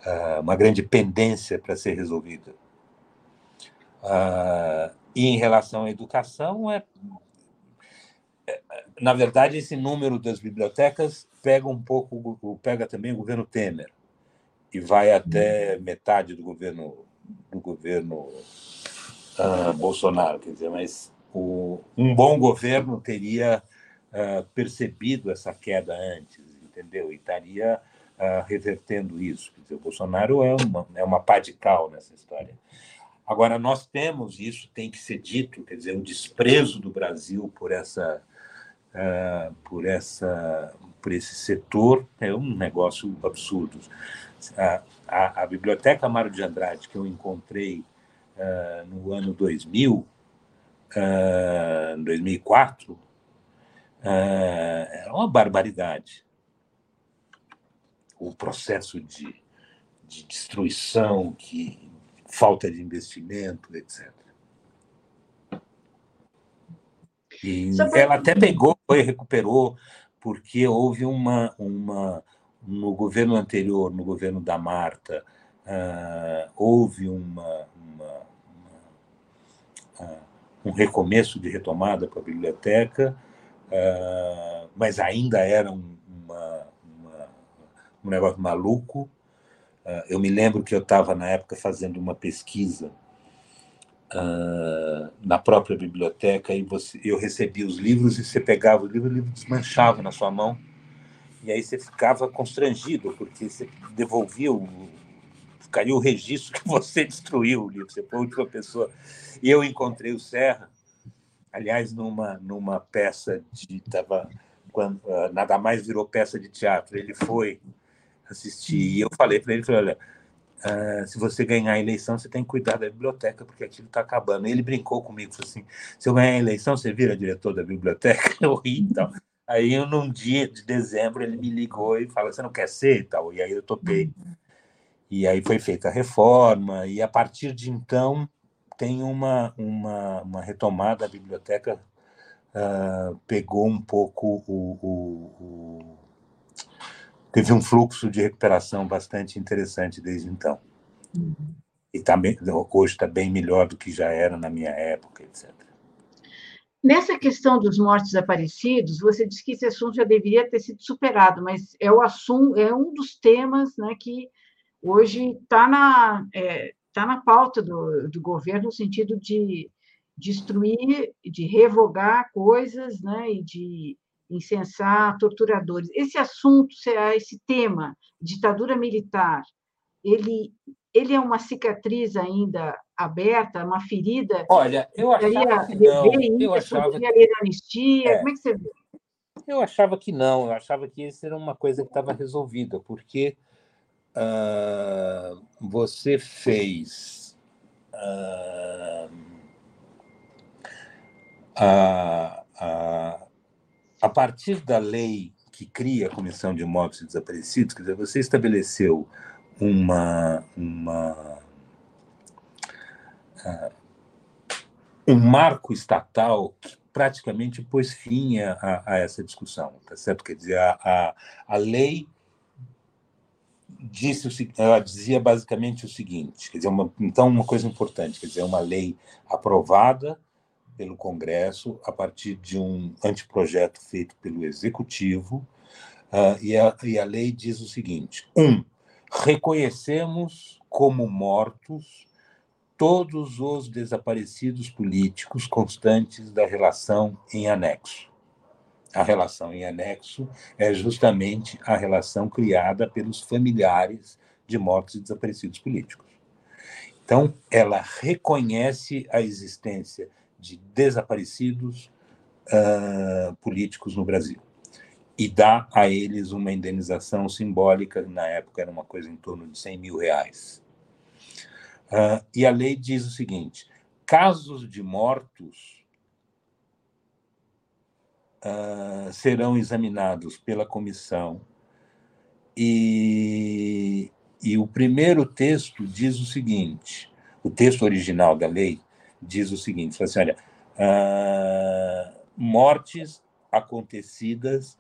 uh, uma grande pendência para ser resolvida. Uh, e em relação à educação, é, é, na verdade, esse número das bibliotecas pega um pouco, pega também o governo Temer e vai até metade do governo do governo uh, Bolsonaro, quer dizer, mas o, um bom governo teria uh, percebido essa queda antes, entendeu? E estaria uh, revertendo isso. Quer dizer, o Bolsonaro é uma, é uma pá de cal nessa história. Agora, nós temos, isso tem que ser dito, quer dizer, o desprezo do Brasil por essa. Uh, por essa por esse setor é um negócio absurdo. A, a, a Biblioteca Mário de Andrade, que eu encontrei uh, no ano 2000, uh, 2004, é, uma barbaridade. O processo de, de destruição, que falta de investimento, etc. E ela até pegou e recuperou, porque houve uma, uma. No governo anterior, no governo da Marta, uh, houve uma, uma, uma uh, um recomeço de retomada para a biblioteca, uh, mas ainda era um, uma, uma, um negócio maluco. Uh, eu me lembro que eu estava, na época, fazendo uma pesquisa uh, na própria biblioteca e você, eu recebia os livros e você pegava o livro o livro desmanchava na sua mão. E aí você ficava constrangido, porque você devolvia o, caiu o registro que você destruiu o livro, você foi a última pessoa. E eu encontrei o Serra, aliás, numa, numa peça de. Tava, quando, uh, nada mais virou peça de teatro. Ele foi assistir e eu falei para ele: falei, olha, uh, se você ganhar a eleição, você tem que cuidar da biblioteca, porque aquilo está acabando. ele brincou comigo, falou assim: se eu ganhar a eleição, você vira diretor da biblioteca? Eu ri e tal. Aí, num dia de dezembro, ele me ligou e falou: você não quer ser e tal? E aí eu topei. E aí foi feita a reforma, e a partir de então tem uma, uma, uma retomada, a biblioteca uh, pegou um pouco o, o, o, teve um fluxo de recuperação bastante interessante desde então. Uhum. E também, hoje está bem melhor do que já era na minha época, etc. Nessa questão dos mortos desaparecidos, você disse que esse assunto já deveria ter sido superado, mas é o assunto, é um dos temas né, que hoje está na, é, está na pauta do, do governo no sentido de destruir, de revogar coisas, né, e de incensar torturadores. Esse assunto, esse tema, ditadura militar, ele, ele é uma cicatriz ainda aberta, uma ferida? Olha, eu achava que não. Eu achava que... anistia? É. Como é que você vê? Eu achava que não, eu achava que isso era uma coisa que estava resolvida, porque uh, você fez uh, a, a, a partir da lei que cria a Comissão de e Desaparecidos, quer dizer, você estabeleceu uma, uma uh, um marco estatal que praticamente pôs fim a, a, essa discussão, tá certo? Quer dizer, a, a, a lei disse ela dizia basicamente o seguinte, quer dizer, uma, então uma coisa importante, quer dizer, uma lei aprovada pelo Congresso a partir de um anteprojeto feito pelo Executivo, uh, e, a, e a lei diz o seguinte: um, reconhecemos como mortos todos os desaparecidos políticos constantes da relação em anexo. A relação em anexo é justamente a relação criada pelos familiares de mortos e desaparecidos políticos. Então, ela reconhece a existência de desaparecidos uh, políticos no Brasil e dá a eles uma indenização simbólica, na época era uma coisa em torno de 100 mil reais. Uh, e a lei diz o seguinte: casos de mortos uh, serão examinados pela comissão e, e o primeiro texto diz o seguinte: o texto original da lei diz o seguinte: assim, olha, uh, mortes acontecidas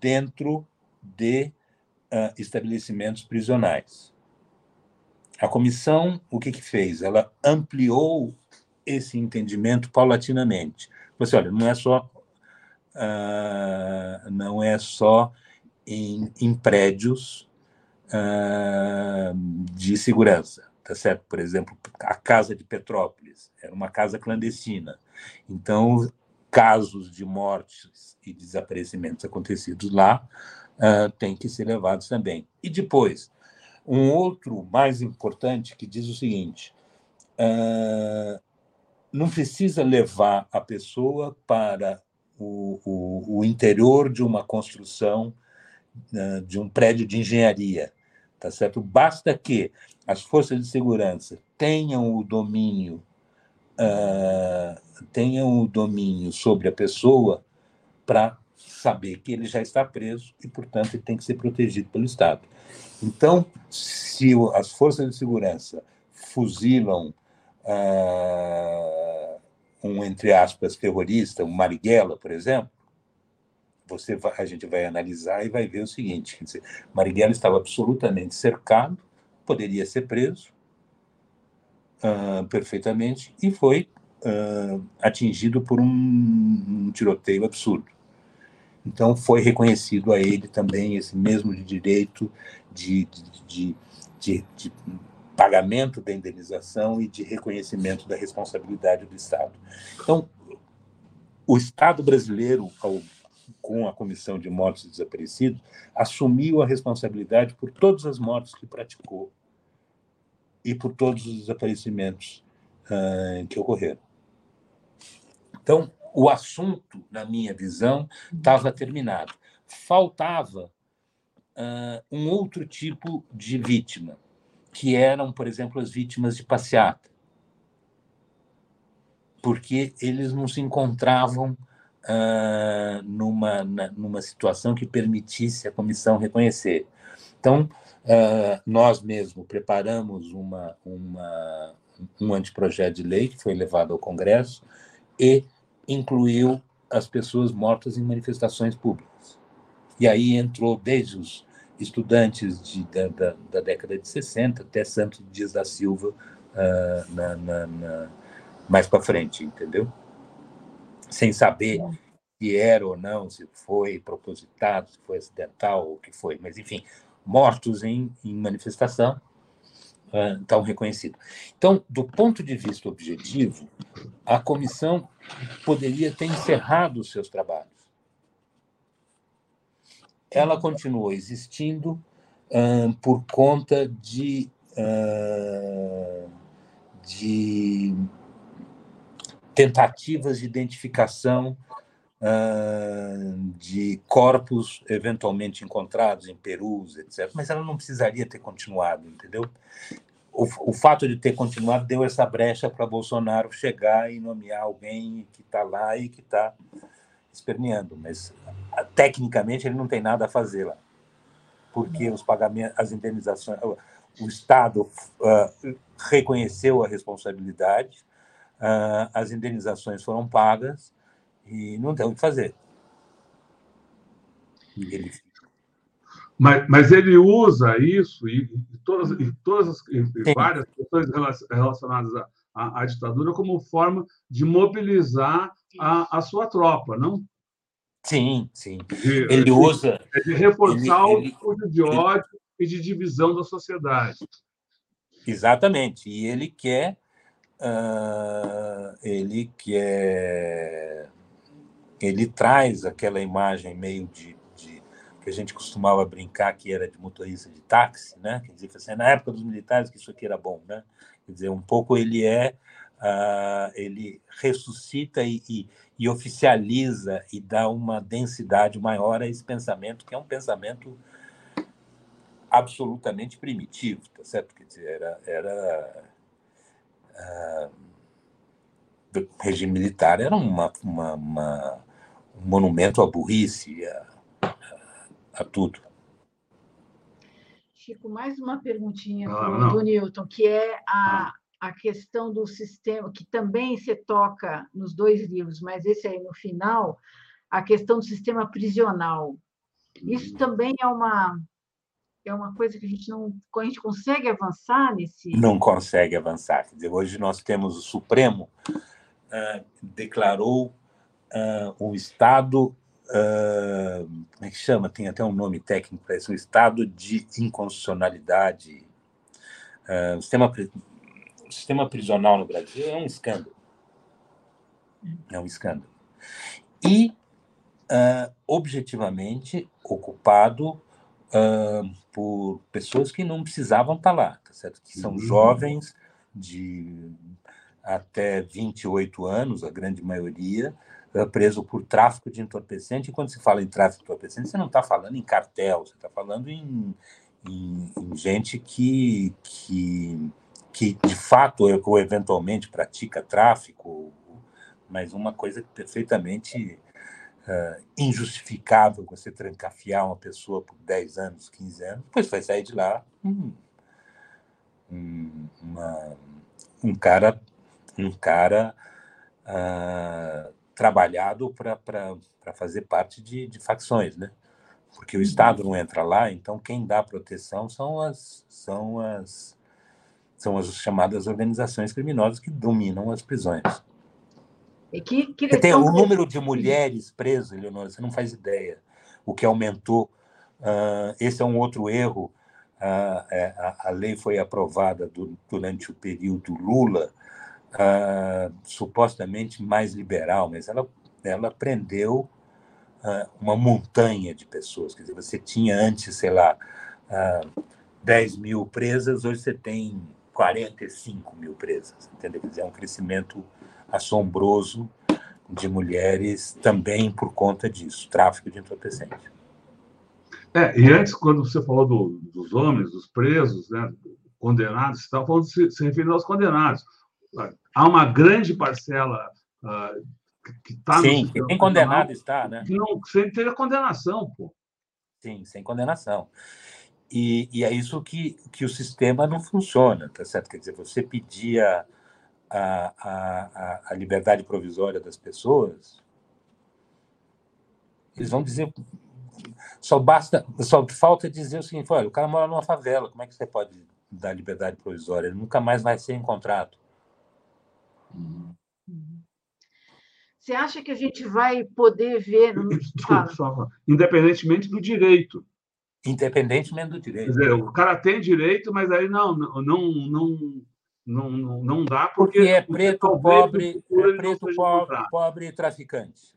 dentro de estabelecimentos prisionais. A comissão, o que, que fez? Ela ampliou esse entendimento paulatinamente. Você olha, não é só uh, não é só em, em prédios uh, de segurança, tá certo? Por exemplo, a casa de Petrópolis era uma casa clandestina. Então, casos de mortes e desaparecimentos acontecidos lá uh, têm que ser levados também. E depois, um outro mais importante que diz o seguinte: uh, não precisa levar a pessoa para o, o, o interior de uma construção, uh, de um prédio de engenharia, tá certo? Basta que as forças de segurança tenham o domínio uh, tenham o domínio sobre a pessoa para saber que ele já está preso e, portanto, ele tem que ser protegido pelo Estado. Então, se as forças de segurança fuzilam uh, um, entre aspas, terrorista, um Marighella, por exemplo, você vai, a gente vai analisar e vai ver o seguinte: quer dizer, Marighella estava absolutamente cercado, poderia ser preso uh, perfeitamente e foi uh, atingido por um, um tiroteio absurdo. Então, foi reconhecido a ele também esse mesmo direito de, de, de, de, pagamento da indenização e de reconhecimento da responsabilidade do Estado. Então, o Estado brasileiro, com a Comissão de Mortos e Desaparecidos, assumiu a responsabilidade por todas as mortes que praticou e por todos os desaparecimentos uh, que ocorreram. Então, o assunto, na minha visão, estava terminado. Faltava uh, um outro tipo de vítima, que eram, por exemplo, as vítimas de passeata, porque eles não se encontravam uh, numa, na, numa situação que permitisse a comissão reconhecer. Então, uh, nós mesmo preparamos uma, uma, um anteprojeto de lei que foi levado ao Congresso e incluiu as pessoas mortas em manifestações públicas. E aí entrou desde os estudantes de, da, da, da, década de 60 até Santos Dias da Silva uh, na, na, na, mais para frente, entendeu? Sem saber se era ou não, se foi propositado, se foi acidental, o que foi. Mas, enfim, mortos em, em manifestação uh, tão reconhecido. Então, do ponto de vista objetivo, a comissão poderia ter encerrado os seus trabalhos. Ela continuou existindo uh, por conta de, uh, de tentativas de identificação uh, de corpos eventualmente encontrados em Perus, etc. Mas ela não precisaria ter continuado, entendeu? O, o fato de ter continuado deu essa brecha para Bolsonaro chegar e nomear alguém que está lá e que está esperneando, mas tecnicamente ele não tem nada a fazer lá, porque os pagamentos, as indenizações, o Estado uh, reconheceu a responsabilidade, uh, as indenizações foram pagas e não tem o que fazer. Ele... Mas, mas ele usa isso e, e todas, e todas as, e várias questões relacionadas à, à, à, ditadura como forma de mobilizar a, a sua tropa, não? Sim, sim. De, ele de, usa. De reforçar ele, o discurso de ódio ele, e de divisão da sociedade. Exatamente. E ele quer uh, ele que é ele traz aquela imagem meio de, de, que a gente costumava brincar que era de motorista de táxi, né? Quer dizer, assim, na época dos militares que isso aqui era bom, né? Quer dizer, um pouco ele é uh, ele ressuscita e, e, e, oficializa e dá uma densidade maior a esse pensamento que é um pensamento absolutamente primitivo, tá certo? Quer dizer, era, era uh, do regime militar era uma, uma, uma, um monumento à burrice, a, a, a tudo. Chico, mais uma perguntinha ah, do Newton, que é a, ah. a questão do sistema, que também se toca nos dois livros, mas esse aí no final, a questão do sistema prisional. Isso hum. também é uma, é uma coisa que a gente não a gente consegue avançar nesse. Não consegue avançar. Quer dizer, hoje nós temos o Supremo uh, declarou uh, o Estado. Uh, como é que chama? Tem até um nome técnico para isso: o Estado de inconstitucionalidade. o, sistema, o sistema prisional no Brasil é um escândalo. É um escândalo. E, objetivamente, ocupado uh, por pessoas que não precisavam estar lá, tá certo? que são uhum. jovens de até 28 anos, a grande maioria, uh, preso por tráfico de entorpecente. E quando se fala em tráfico de entorpecente, você não está falando em cartel, você está falando em, em, em, gente que, que, que, de fato, ou eventualmente pratica tráfico, mas uma coisa perfeitamente uh, injustificável você trancafiar uma pessoa por 10 anos, 15 anos, depois vai sair de lá um, um, uma, um cara, um cara uh, trabalhado para fazer parte de, de facções, né? Porque o Estado não entra lá, então quem dá proteção são as, são as, são as chamadas organizações criminosas que dominam as prisões. E que, que tem o número de mulheres presas, Leonora, você não faz ideia. O que aumentou. Uh, esse é um outro erro. Uh, a, a, lei foi aprovada do, durante o período Lula, uh, supostamente mais liberal, mas ela, ela prendeu uma montanha de pessoas. Quer dizer, você tinha antes, sei lá, 10 mil presas, hoje você tem 45 mil presas. Entendeu? Quer dizer, é um crescimento assombroso de mulheres também por conta disso, tráfico de entorpecente. É, e antes, quando você falou do, dos homens, dos presos, né, condenados, você estava falando se, se referindo aos condenados. Há uma grande parcela uh, que está. Sim, no, que tem condenado está, né? Não, sem ter condenação, pô. Sim, sem condenação. E, e, é isso que, que o sistema não funciona, tá certo? Quer dizer, você pedia a, a, a liberdade provisória das pessoas, eles vão dizer. Só basta, só falta dizer o seguinte: olha, o cara mora numa favela, como é que você pode dar liberdade provisória? Ele nunca mais vai ser encontrado. Você acha que a gente vai poder ver. Desculpa, independentemente do direito. Independentemente do direito. Quer dizer, o cara tem direito, mas aí não, não, não, não, não, dá porque, porque é preto, pobre, é preto, pobre, pobre e traficante.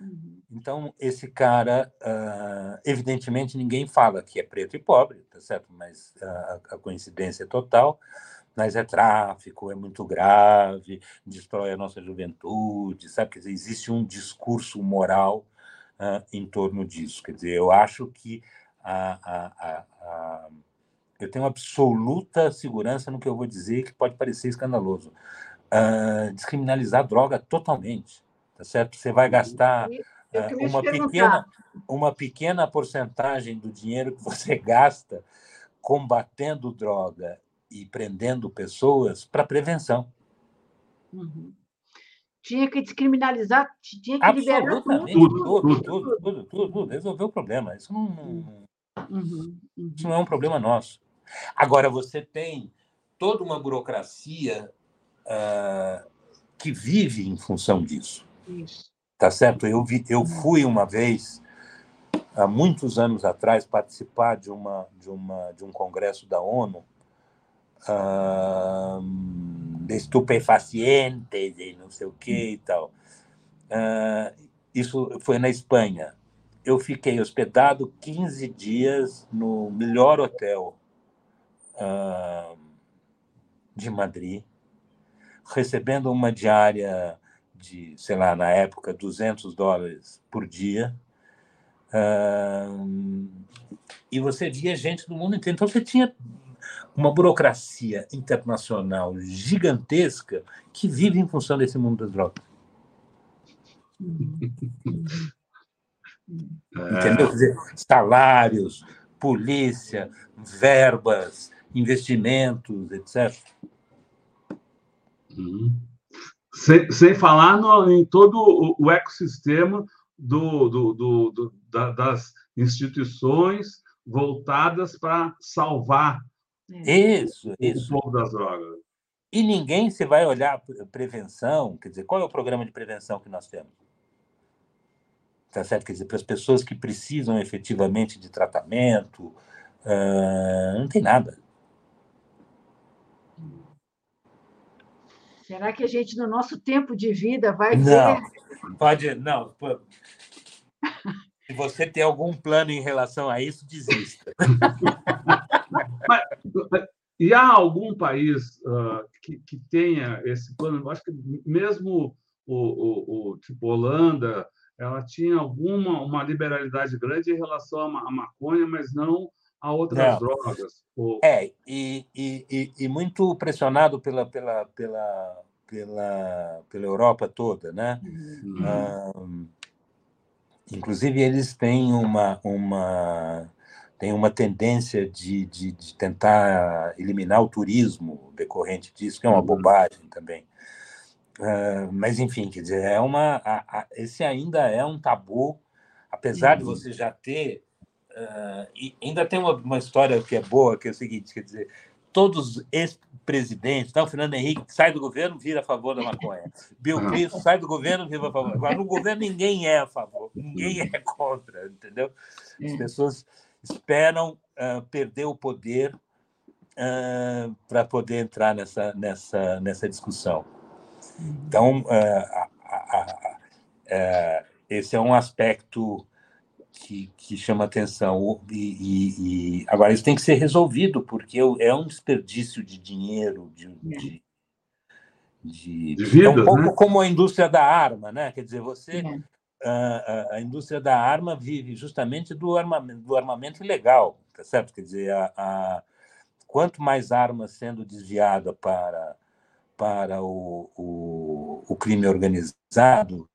Uhum. Então, esse cara, uh, evidentemente, ninguém fala que é preto e pobre, tá certo? Mas uh, a coincidência é total. Mas é tráfico, é muito grave, destrói a nossa juventude, sabe? Quer dizer, existe um discurso moral uh, em torno disso. Quer dizer, eu acho que a, a, a, eu tenho absoluta segurança no que eu vou dizer, que pode parecer escandaloso. Uh, descriminalizar droga totalmente, tá certo? Você vai gastar uh, uma pequena uma pequena porcentagem do dinheiro que você gasta combatendo droga e prendendo pessoas para prevenção. Uhum. Tinha que descriminalizar, tinha que liberar tudo. Tudo, tudo, tudo, tudo, tudo, resolver o problema. Isso não, uhum. Uhum. Isso não é um problema nosso. Agora, você tem toda uma burocracia uh, que vive em função disso. Isso. Tá certo? Eu, vi, eu fui uma vez, há muitos anos atrás, participar de, uma, de, uma, de um congresso da ONU de estupefacientes e não sei o que e tal. Uh, isso foi na Espanha. Eu fiquei hospedado 15 dias no melhor hotel uh, de Madrid, recebendo uma diária de, sei lá, na época, 200 dólares por dia. Uh, e você via gente do mundo inteiro. Então, você tinha uma burocracia internacional gigantesca que vive em função desse mundo das drogas. Entendeu? Quer dizer, salários, polícia, verbas, investimentos, etc. Uhum. Sem, sem falar no, em todo o, o ecossistema do, do, do, do da, das instituições voltadas para salvar isso, isso. O povo das drogas. E ninguém se vai olhar prevenção, quer dizer, qual é o programa de prevenção que nós temos? Tá certo? Quer dizer, para as pessoas que precisam efetivamente de tratamento, uh, não tem nada. Será que a gente, no nosso tempo de vida, vai não, ter... Pode, não. Se você tem algum plano em relação a isso, desista. Mas, e há algum país uh, que, que tenha esse plano? Eu acho que mesmo o, o, o, tipo Holanda, ela tinha alguma uma liberalidade grande em relação à maconha, mas não a outras não. drogas. É, e, e, e, muito pressionado pela, pela, pela, pela, pela Europa toda, né? Uhum. inclusive, eles têm uma, uma tem uma tendência de, de, de, tentar eliminar o turismo decorrente disso, que é uma uhum. bobagem também. Uh, mas, enfim, quer dizer, é uma, a, a, esse ainda é um tabu, apesar uhum. de você já ter. Uh, e ainda tem uma, uma história que é boa, que é o seguinte: quer dizer, todos os ex-presidentes, então, Fernando Henrique sai do governo, vira a favor da maconha. Bill Clinton sai do governo, vira a favor. Agora, no governo, ninguém é a favor, ninguém é contra, entendeu? As pessoas esperam uh, perder o poder uh, para poder entrar nessa, nessa, nessa discussão. Então, uh, esse é um aspecto que, que chama atenção. E, e, e, agora, isso tem que ser resolvido, porque é um desperdício de dinheiro, de, de, de, de vida, é um pouco né? como a indústria da arma, né? Quer dizer, você é a, a, indústria da arma vive justamente do armamento, do armamento ilegal, tá certo? Quer dizer, a, a quanto mais armas sendo desviada para, para o, o, o, crime organizado,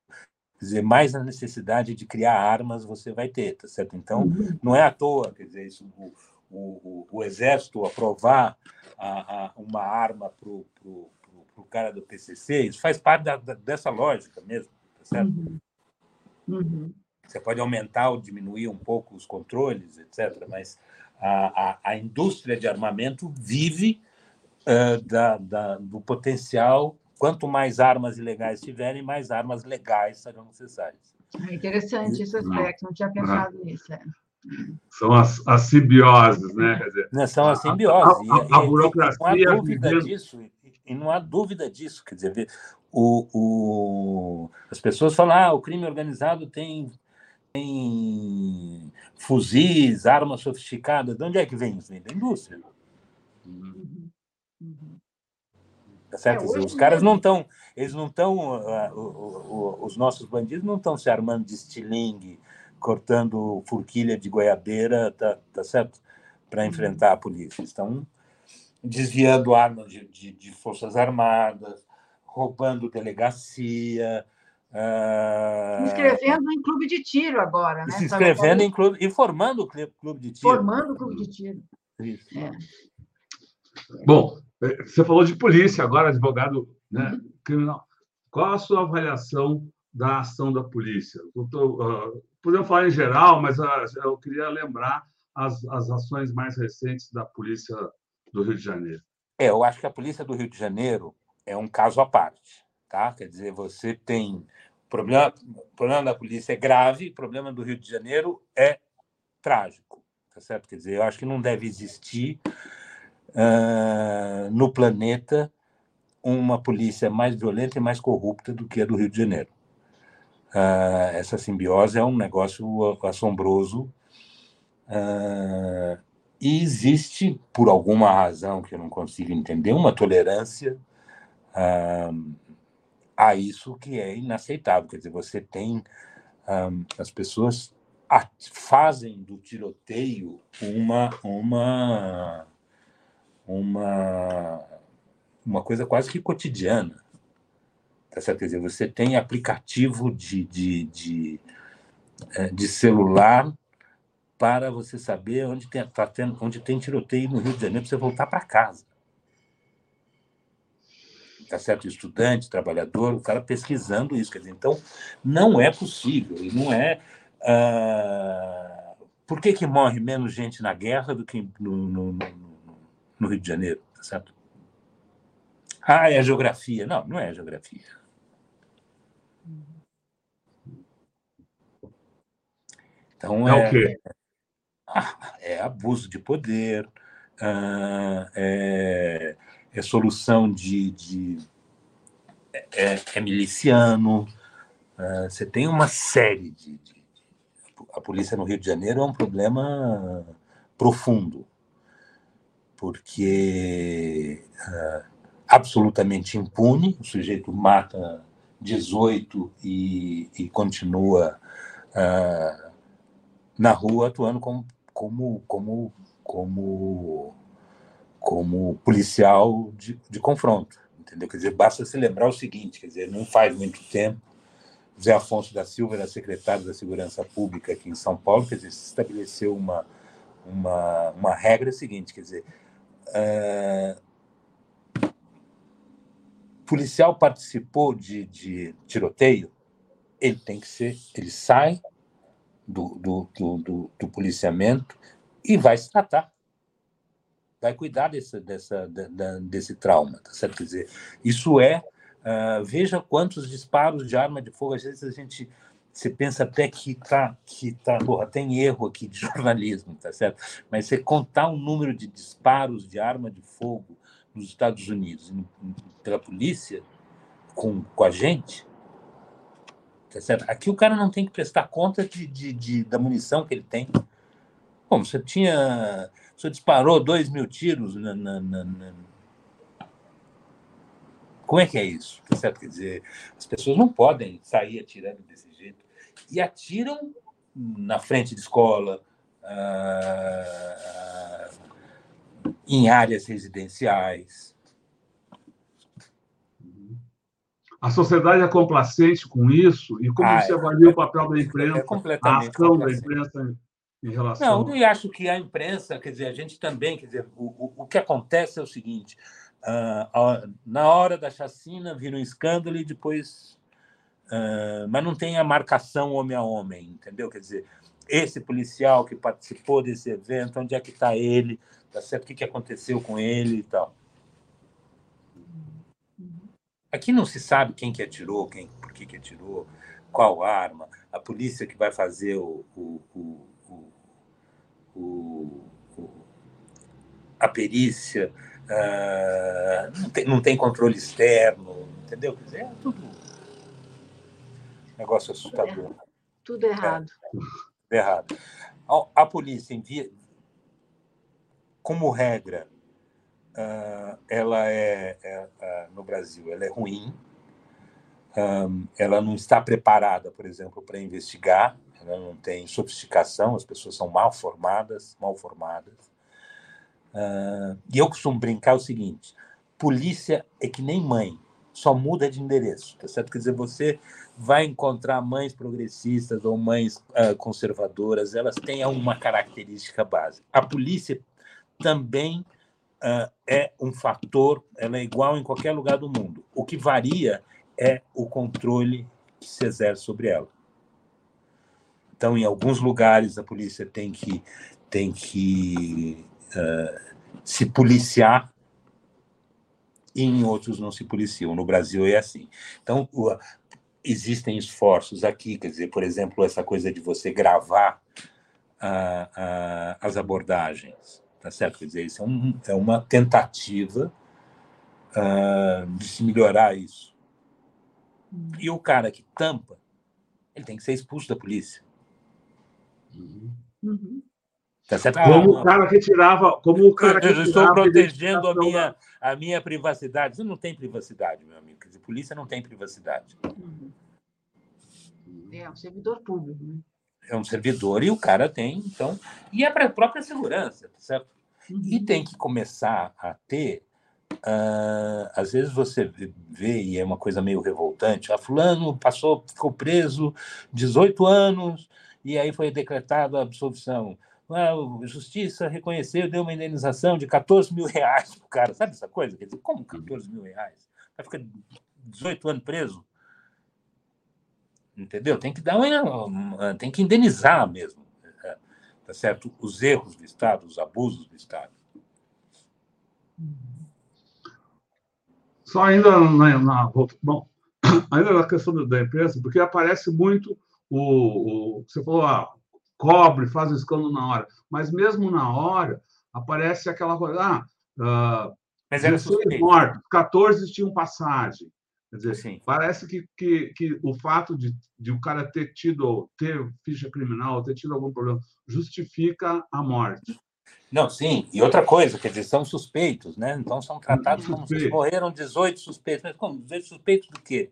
quer dizer, mais a necessidade de criar armas você vai ter, tá certo? Então, uhum. não é à toa, quer dizer, isso, o, o, o exército aprovar a, a, uma arma para o cara do PCC, isso faz parte da, da, dessa lógica mesmo, tá certo? Uhum. Uhum. Você pode aumentar ou diminuir um pouco os controles, etc., mas a, a, a indústria de armamento vive uh, da, da, do potencial. Quanto mais armas ilegais tiverem, mais armas legais serão necessárias. É interessante esse aspecto, não tinha pensado nisso. É. São as, as simbioses, né? Quer dizer, não, são as simbioses. A, a, a, a burocracia. Não há dúvida vivendo... disso. E não há dúvida disso. Quer dizer, o, o, as pessoas falam ah, o crime organizado tem, tem fuzis, armas sofisticadas. De onde é que vem isso? Vem da indústria. Uhum. Uhum. Tá certo? É, os caras não estão, eles não estão, uh, os nossos bandidos não estão se armando de estilingue, cortando forquilha de goiabeira, tá, tá certo? Para uhum. enfrentar a polícia. Estão desviando armas de, de, de forças armadas, roubando delegacia. Uh... Se inscrevendo em clube de tiro agora, né? Se inscrevendo em clube e formando o clube de tiro. Formando o clube de tiro. Isso. É. Bom, é, você falou de polícia agora, advogado né, uhum. criminal. Qual a sua avaliação da ação da polícia? Tô, uh, podemos falar em geral, mas uh, eu queria lembrar as, as ações mais recentes da polícia do Rio de Janeiro. É, eu acho que a polícia do Rio de Janeiro é um caso à parte, tá? Quer dizer, você tem problema, o problema da polícia é grave, o problema do Rio de Janeiro é trágico, tá certo? Quer dizer, eu acho que não deve existir uh, no planeta uma polícia mais violenta e mais corrupta do que a do Rio de Janeiro. Uh, essa simbiose é um negócio assombroso uh, e existe, por alguma razão que eu não consigo entender, uma tolerância uh, a isso que é inaceitável. Quer dizer, você tem um, as pessoas fazem do tiroteio uma uma uma uma coisa quase que cotidiana. Tá certo? Quer dizer, você tem aplicativo de, de, de, é, de celular para você saber onde tem, tá tendo, onde tem tiroteio no Rio de Janeiro para você voltar para casa. Tá certo? Estudante, trabalhador, o cara pesquisando isso. Quer dizer, então, não é possível. E não é. Uh... Por que, que morre menos gente na guerra do que no, no, no, no Rio de Janeiro? Tá certo? Ah, é a geografia. Não, não é a geografia. Então, é, é o quê? É abuso de poder, é, é solução de. de é, é, miliciano. Ah, você tem uma série de, de. A polícia no Rio de Janeiro é um problema profundo, porque absolutamente impune, o sujeito mata 18 e, e continua na rua atuando como, como, como, como, como policial de, de confronto. Entendeu? Quer dizer, basta se lembrar o seguinte: quer dizer, não faz muito tempo, Zé Afonso da Silva era secretário da Segurança Pública aqui em São Paulo, quer dizer, se estabeleceu uma, uma, uma regra seguinte, quer dizer, uh, policial participou de, de tiroteio, ele tem que ser, ele sai do, do, do, do, policiamento e vai se tratar. Vai cuidar desse, dessa, desse trauma, tá certo? Quer dizer, isso é. Uh, veja quantos disparos de arma de fogo, às vezes a gente você pensa até que tá que tá porra, tem erro aqui de jornalismo tá certo mas você contar o número de disparos de arma de fogo nos Estados Unidos pela polícia com, com a gente Tá? Aqui o cara não tem que prestar conta de, de, de da munição que ele tem. Bom, você tinha. Você disparou dois mil tiros na, na, na, na... Como é que é isso? Tá certo? Quer dizer, as pessoas não podem sair atirando desse jeito. E atiram na frente de escola, ah, em áreas residenciais. A sociedade é complacente com isso? E como ah, você é, avalia é, o papel da imprensa, é a ação da imprensa em relação... Não, eu acho que a imprensa, quer dizer, a gente também, quer dizer, o, o, o que acontece é o seguinte, uh, na hora da chacina vira um escândalo e depois... Uh, mas não tem a marcação homem a homem, entendeu? Quer dizer, esse policial que participou desse evento, onde é que está ele, tá certo? o que, que aconteceu com ele e tal. Aqui não se sabe quem que atirou, quem, por que, que atirou, qual arma, a polícia que vai fazer o, o, o, a perícia, uh, não, tem, não tem controle externo, entendeu? Quer dizer, é tudo negócio assustador. Tudo errado. É, errado. A, a polícia envia, como regra, ela é, é uh, no Brasil, ela é ruim. Ela não está preparada, por exemplo, para investigar. Ela não tem sofisticação. As pessoas são mal formadas, mal formadas. E eu costumo brincar o seguinte: polícia é que nem mãe, só muda de endereço, tá certo? Quer dizer, você vai encontrar mães progressistas ou mães uh, conservadoras, elas têm uma característica básica. A polícia também é um fator, ela é igual em qualquer lugar do mundo. O que varia é o controle que se exerce sobre ela. Então, em alguns lugares, a polícia tem que, tem que uh, se policiar e em outros não se policiam. No Brasil é assim. Então, existem esforços aqui, quer dizer, por exemplo, essa coisa de você gravar uh, as abordagens, tá certo? Quer dizer, isso é, um, é uma tentativa uh, de se melhorar isso. Hum. E o cara que tampa, ele tem que ser expulso da polícia. Uhum. Tá certo? Como ah, o cara que tirava. Como o cara eu, eu estou protegendo a minha, a minha privacidade. Você não tem privacidade, meu amigo. Quer dizer, polícia não tem privacidade. Uhum. É um servidor público, né? É um servidor e o cara tem, então. E é para a própria segurança, tá certo? Uhum. E tem que começar a ter. Uh, às vezes você vê, e é uma coisa meio revoltante, a ah, fulano passou, ficou preso 18 anos, e aí foi decretada a absolvição. Ah, a justiça reconheceu, deu uma indenização de 14 mil reais para o cara. Sabe essa coisa? Quer dizer, como 14 mil reais? Vai ficar 18 anos preso? Entendeu? Tem que dar uma, tem que indenizar mesmo, é, tá certo? Os erros do Estado, os abusos do Estado. Só ainda na, na bom, ainda na questão da empresa, porque aparece muito o, o você falou, ah, cobre, faz o escândalo na hora, mas mesmo na hora aparece aquela coisa, ah, uh, mas era mortos, 14 tinham passagem. Quer dizer, Sim. parece que, que, que o fato de, de o cara ter tido, ter ficha criminal, ter tido algum problema, justifica a morte. Não, sim. E outra coisa, quer dizer, são suspeitos, né? Então são tratados como se morreram 18 suspeitos. Mas como? 18 suspeitos do quê?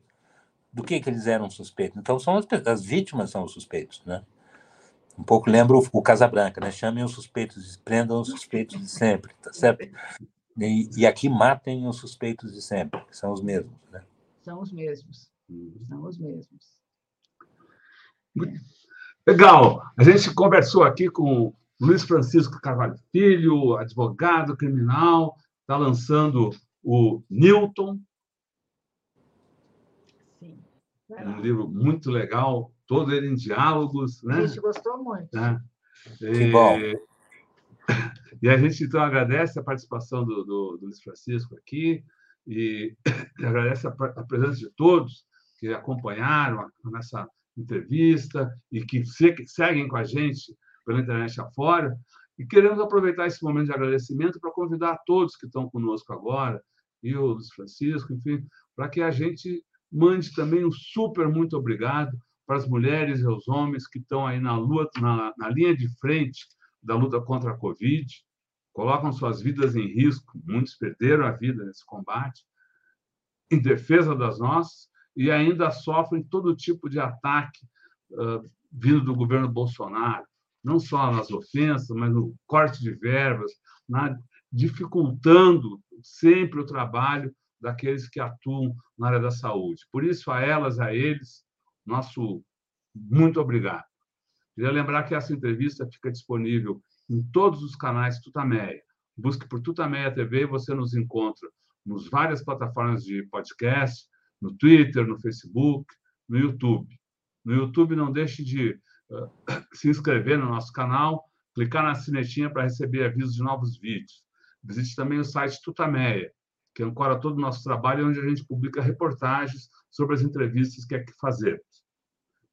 Do que, que eles eram suspeitos? Então são as, as vítimas são os suspeitos, né? Um pouco lembra o, o Casabranca, né? Chamem os suspeitos, prendam os suspeitos de sempre, tá certo? E, e aqui matem os suspeitos de sempre, que são os mesmos, né? São os mesmos. São os mesmos. Legal. A gente conversou aqui com Luiz Francisco Carvalho Filho, advogado criminal, está lançando o Newton. Sim. Um livro muito legal, todo ele em diálogos. Né? A gente gostou muito. É. Que bom. E a gente, então, agradece a participação do, do, do Luiz Francisco aqui, e agradece a, a presença de todos que acompanharam nessa entrevista e que seguem com a gente pela internet afora. E queremos aproveitar esse momento de agradecimento para convidar todos que estão conosco agora, e o Luiz Francisco, enfim, para que a gente mande também um super muito obrigado para as mulheres e os homens que estão aí na, luta, na, na linha de frente da luta contra a Covid, colocam suas vidas em risco, muitos perderam a vida nesse combate, em defesa das nossas, e ainda sofrem todo tipo de ataque uh, vindo do governo Bolsonaro, não só nas ofensas, mas no corte de verbas, na, dificultando sempre o trabalho daqueles que atuam na área da saúde. Por isso, a elas, a eles, nosso muito obrigado. Queria lembrar que essa entrevista fica disponível em todos os canais Tutameia. Busque por Tutameia TV e você nos encontra nos várias plataformas de podcast, no Twitter, no Facebook, no YouTube. No YouTube, não deixe de uh, se inscrever no nosso canal, clicar na sinetinha para receber avisos de novos vídeos. Visite também o site Tutameia, que ancora todo o nosso trabalho, onde a gente publica reportagens sobre as entrevistas que aqui fazemos.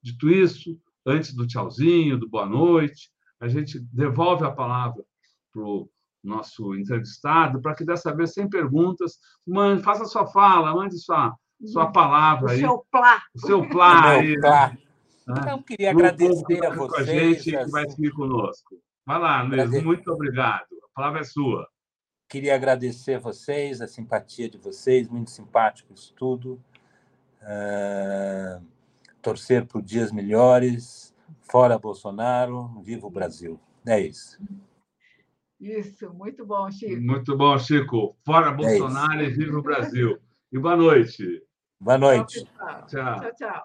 Dito isso, antes do tchauzinho, do boa noite, a gente devolve a palavra para o nosso entrevistado, para que dessa vez, sem perguntas, mande, faça sua fala, mande sua, sua palavra. O aí, seu plá. O seu plá. aí, plá. Né? Então, queria agradecer a vocês. a gente que vai seguir conosco. Vai lá, Luiz, muito obrigado. A palavra é sua. queria agradecer a vocês, a simpatia de vocês, muito simpático isso tudo. Uh, torcer por dias melhores, fora Bolsonaro, viva o Brasil. É isso. Isso, muito bom, Chico. Muito bom, Chico. Fora é Bolsonaro é e viva o Brasil. E boa noite. Boa noite. Tchau, tchau. tchau, tchau.